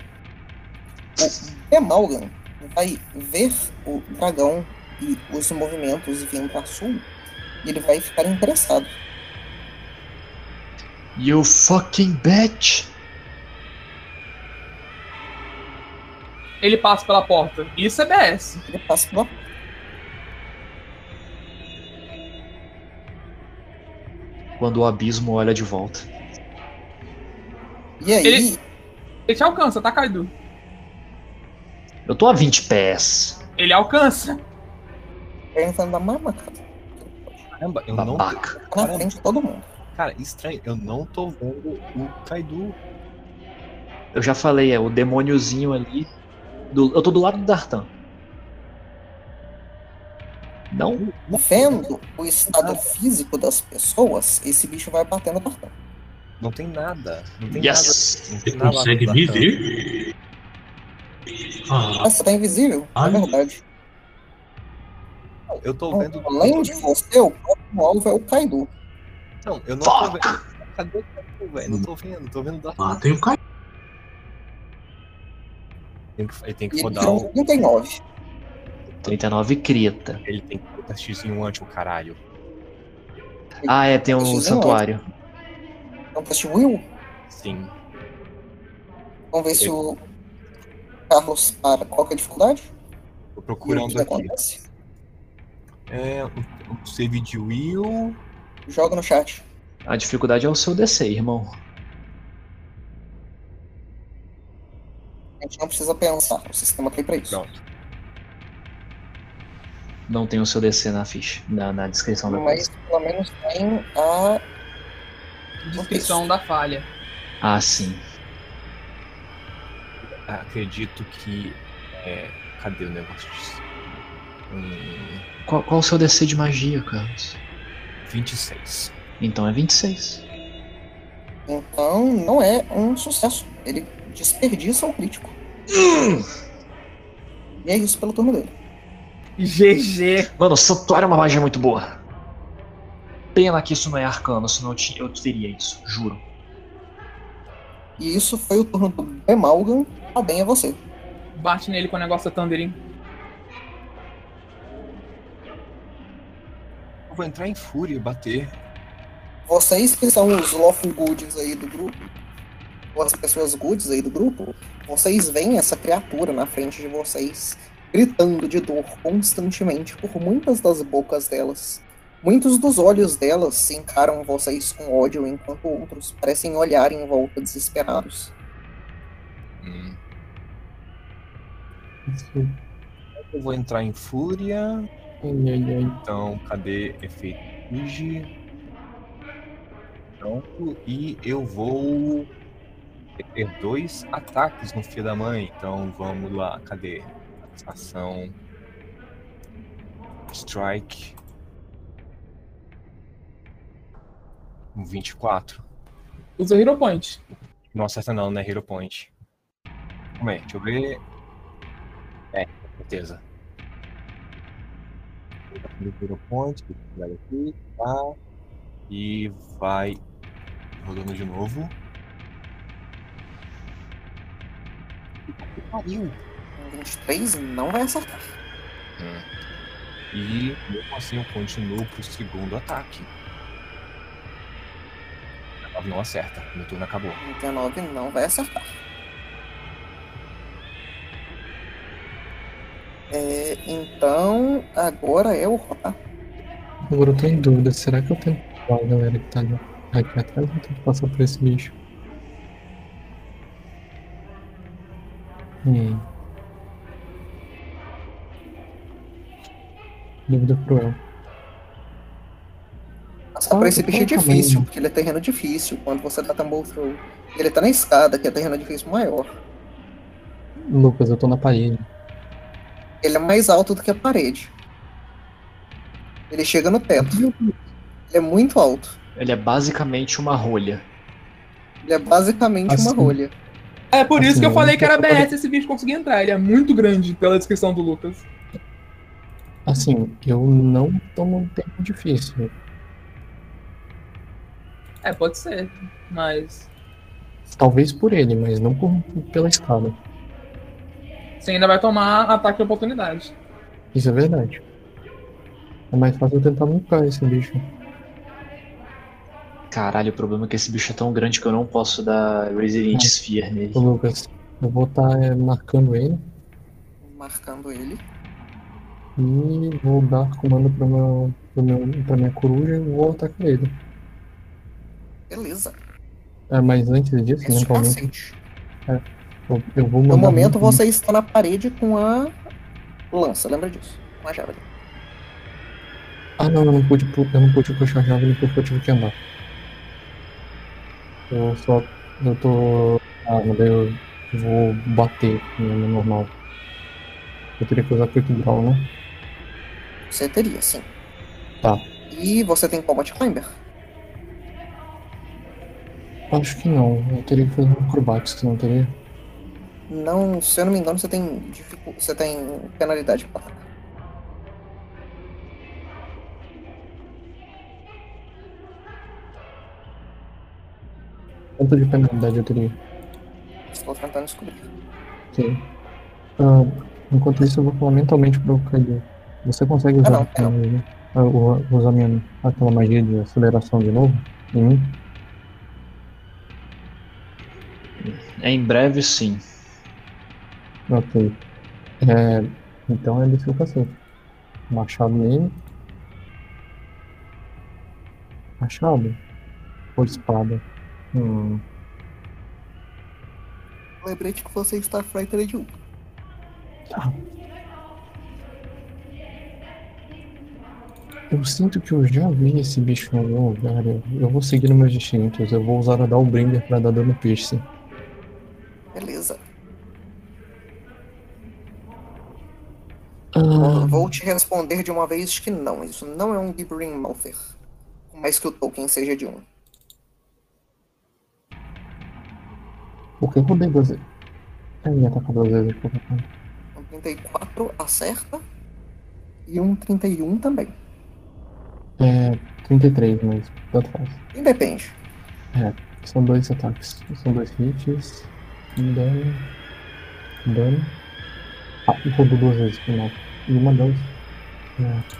O Demalgan vai ver o dragão e os movimentos vindo para sul e ele vai ficar interessado. You fucking bitch! Ele passa pela porta. Isso é BS. Ele passa pela Quando o abismo olha de volta. E aí, Ele- Ele te alcança, tá, Kaido? Eu tô a 20 pés. Ele alcança. perguntando da mama, cara. Caramba, eu não. Babaca. Tá na frente de todo mundo. Cara, estranho, eu não tô vendo o Kaidu. Eu já falei, é o demôniozinho ali. do- eu tô do lado do Dartan. Não? Vendo o estado físico das pessoas, esse bicho vai bater no cartão. Não tem nada. Não tem Yes! nada. Não Você tem nada consegue me no ver? Ah, Ah, você tá invisível? É Ai. verdade. Eu tô vendo. Além de você, o próximo alvo é o Kaido. Não, eu não tô Fuck! vendo. Cadê o Kaidu, velho? Não tô vendo, tô vendo o Dartan. matem o. Tem que- Ele tem que rodar o. um 39. 39 crita. Ele tem que botar X1 anti o caralho. Ah, é, tem um X1 santuário. Então, teste Will. Sim. Vamos ver se o Carlos para. Qual que é a dificuldade? Tô o procurando que aqui. acontece? É. O o save de Will. Joga no chat. A dificuldade é o seu DC, irmão. A gente não precisa pensar, o sistema tem pra isso. Pronto. Não tem o seu DC na ficha, na, na descrição da Mas coisa. pelo menos tem a. Descrição da falha. Ah, sim. Acredito que. É... Cadê o negócio disso? Hum, Qual, qual o seu DC de magia, Carlos? 26. Então é 26. Então não é um sucesso. Ele desperdiça o crítico. E é isso pelo turno dele. GG. Mano, Santuário é uma magia muito boa. Pena que isso não é arcano, senão eu, ti- eu teria isso, juro. E isso foi o turno do Bemalgan. A bem é você. Bate nele com o negócio da Thundering. Eu vou entrar em fúria e bater. Vocês que são os lawful goods aí do grupo, ou as pessoas goods aí do grupo, vocês veem essa criatura na frente de vocês, gritando de dor constantemente por muitas das bocas delas. Muitos dos olhos delas se encaram vocês com ódio, enquanto outros parecem olhar em volta desesperados. Hum. Eu vou entrar em fúria. Então, cadê efeito Fiji? Pronto. E eu vou ter dois ataques no filho da mãe. Então vamos lá. Cadê? Ação. Strike. Um 24. Usa Hero Point. Não acerta não, né? Hero Point. Calma aí, deixa eu ver. É, com certeza. Hero Point, pegar aqui, tá? E vai rodando de novo. Pariu! Um 23 não vai acertar. E mesmo assim eu continuo pro segundo ataque. Não acerta, meu turno acabou. 19 não vai acertar. É, então, agora é o. Agora eu tô em dúvida, será que eu tento falar a galera que tá ali aqui atrás ou eu tento passar por esse bicho? Hum. Dúvida cruel. Passar por Ah, esse bicho é difícil, bom. porque ele é terreno difícil quando você dá Tumble Throw. Ele tá na escada, que é terreno difícil maior. Lucas, eu tô na parede. Ele é mais alto do que a parede. Ele chega no teto. Ele é muito alto. Ele é basicamente uma rolha. Ele é basicamente uma Assim. rolha. É por isso Assim, que eu falei que era eu falei- BS esse bicho conseguir entrar. Ele é muito grande pela descrição do Lucas. Assim, eu não tomo um tempo difícil. É, pode ser. Mas. Talvez por ele, mas não por, pela escada. Você ainda vai tomar ataque de oportunidade. Isso é verdade. É mais fácil eu tentar nunca esse bicho. Caralho, o problema é que esse bicho é tão grande que eu não posso dar Resident Sphere nele. Ô Lucas, eu vou estar marcando ele Marcando ele. E vou dar comando pra, meu, pro meu, pra minha coruja e vou atacar ele. Beleza. É, mas antes disso, Esse mentalmente, capacete. eu, eu vou mandar. No momento você está na parede com a lança, lembra disso? Com a javelin. Ah, não, eu não pude, pu- eu não pude puxar a javelin porque eu tive que andar. Eu só. Eu tô. Ah, mas eu vou bater no no normal. Eu teria que usar Quick Draw, né? Você teria, sim. Tá. E você tem Combat Climber? Acho que não. Eu teria que fazer um Acrobatics, não teria? Não, se eu não me engano, você tem dificu... você tem penalidade para. Quanto de penalidade eu teria? Estou tentando descobrir. Sim. Ah, enquanto isso, eu vou falar mentalmente pro Kaido. Você consegue usar, não, aquela magia- ah, u- usar minha, aquela magia de aceleração de novo? Em mim? Em breve, sim. Ok. É, então é desse que eu passei. Machado nele. Machado? Ou espada? Hum, Lembrete que você está Fighter de 1. Eu sinto que eu já vi esse bicho em algum lugar. Eu, eu vou seguir nos meus instintos. Eu vou usar a Downbringer pra dar dano piercing. Beleza. Ah, Vou te responder de uma vez que não. Isso não é um Gibbering Malfer. Por mais que o token seja de 1. porque eu rodei duas vezes. É, ia atacar duas vezes. Um 34 acerta. E um 31 também. É, 33, mas tanto faz. Independe. São dois ataques. São dois hits. Dano. Dano. Ah, e rodou duas vezes mal. E uma delas. É.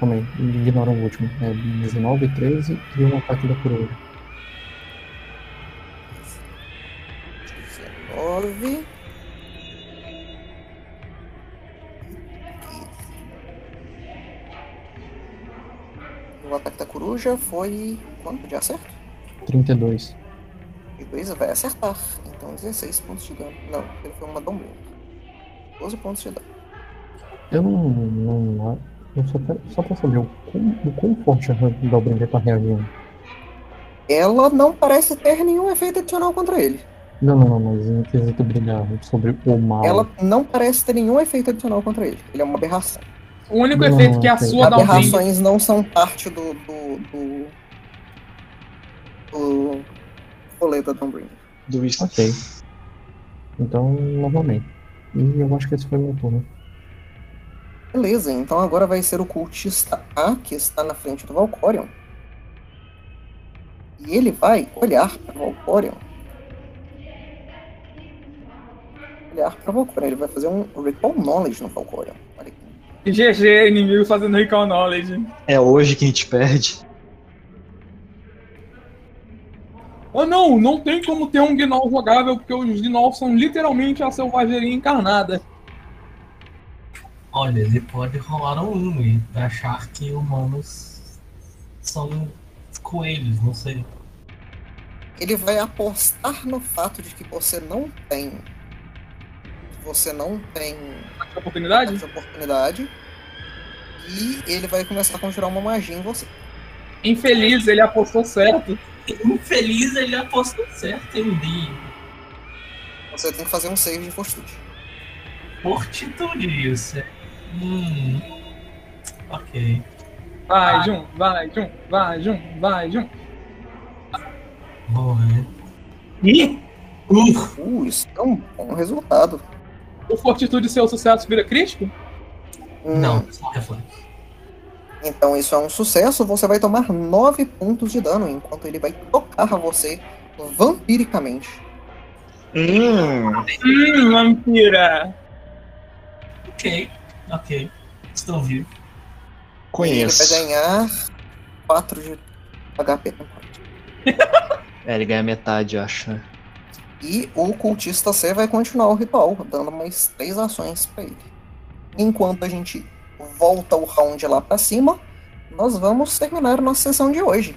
Calma aí, ignora o último. É 19, 13 e um ataque da coroa. 19. Coruja foi. Quanto de acerto? 32. E 2 vai acertar. Então 16 pontos de dano. Não, ele foi uma Dombrinha. 12 pontos de dano. Eu não. não eu só, quero, só pra saber o quão, o quão forte a Dalbringer tá reagindo. Ela não parece ter nenhum efeito adicional contra ele. Não, não, não, mas em quesito brilhar sobre o mal. Ela não parece ter nenhum efeito adicional contra ele. Ele é uma aberração. O único Não, efeito que a sua dá. Aberrações não são parte do. do. Do. do rolê da Dawnbringer. Do isso. Ok. Então, novamente. E eu acho que esse foi meu turno. Beleza, então agora vai ser o cultista A, que está na frente do Valkorion. E ele vai olhar para o Valkorion. Olhar para o Valkorion. Ele vai fazer um Recall Knowledge no Valkorion. GG, inimigo fazendo recall knowledge. É hoje que a gente perde. Oh não, não tem como ter um Gnoll jogável, porque os Gnolls são literalmente a selvageria encarnada. Olha, ele pode rolar um 1 e achar que humanos são coelhos, não sei. Ele vai apostar no fato de que você não tem. Que Você não tem oportunidade? oportunidade. E ele vai começar a conjurar uma magia em você. Infeliz, ele apostou certo. Infeliz, ele apostou certo D. Você tem que fazer um save de fortitude. Fortitude, isso. Hum. Ok. Vai, Jun, vai, Jun, vai, Jun, vai, Jun. Vou ver. Ih! Uh, Uh, isso é um bom resultado. O Fortitude seu sucesso vira crítico? Hum, não, só reflexo. Então isso é um sucesso. Você vai tomar 9 pontos de dano enquanto ele vai tocar você vampiricamente. Hum. Hum, vampira. Ok, ok. Estou vivo. E ele Conheço. vai ganhar 4 de HP. É, ele ganha metade, eu acho. E o cultista C vai continuar o ritual, dando mais 3 ações pra ele. Enquanto a gente volta o round lá pra cima, nós vamos terminar nossa sessão de hoje.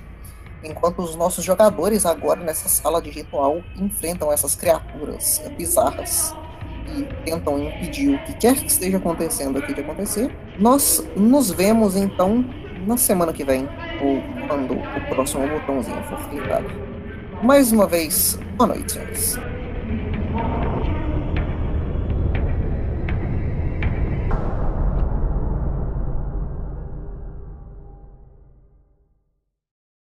Enquanto os nossos jogadores agora nessa sala de ritual enfrentam essas criaturas bizarras e tentam impedir o que quer que esteja acontecendo aqui de acontecer, nós nos vemos então na semana que vem, ou quando o próximo botãozinho for clicado. Mais uma vez, boa noite.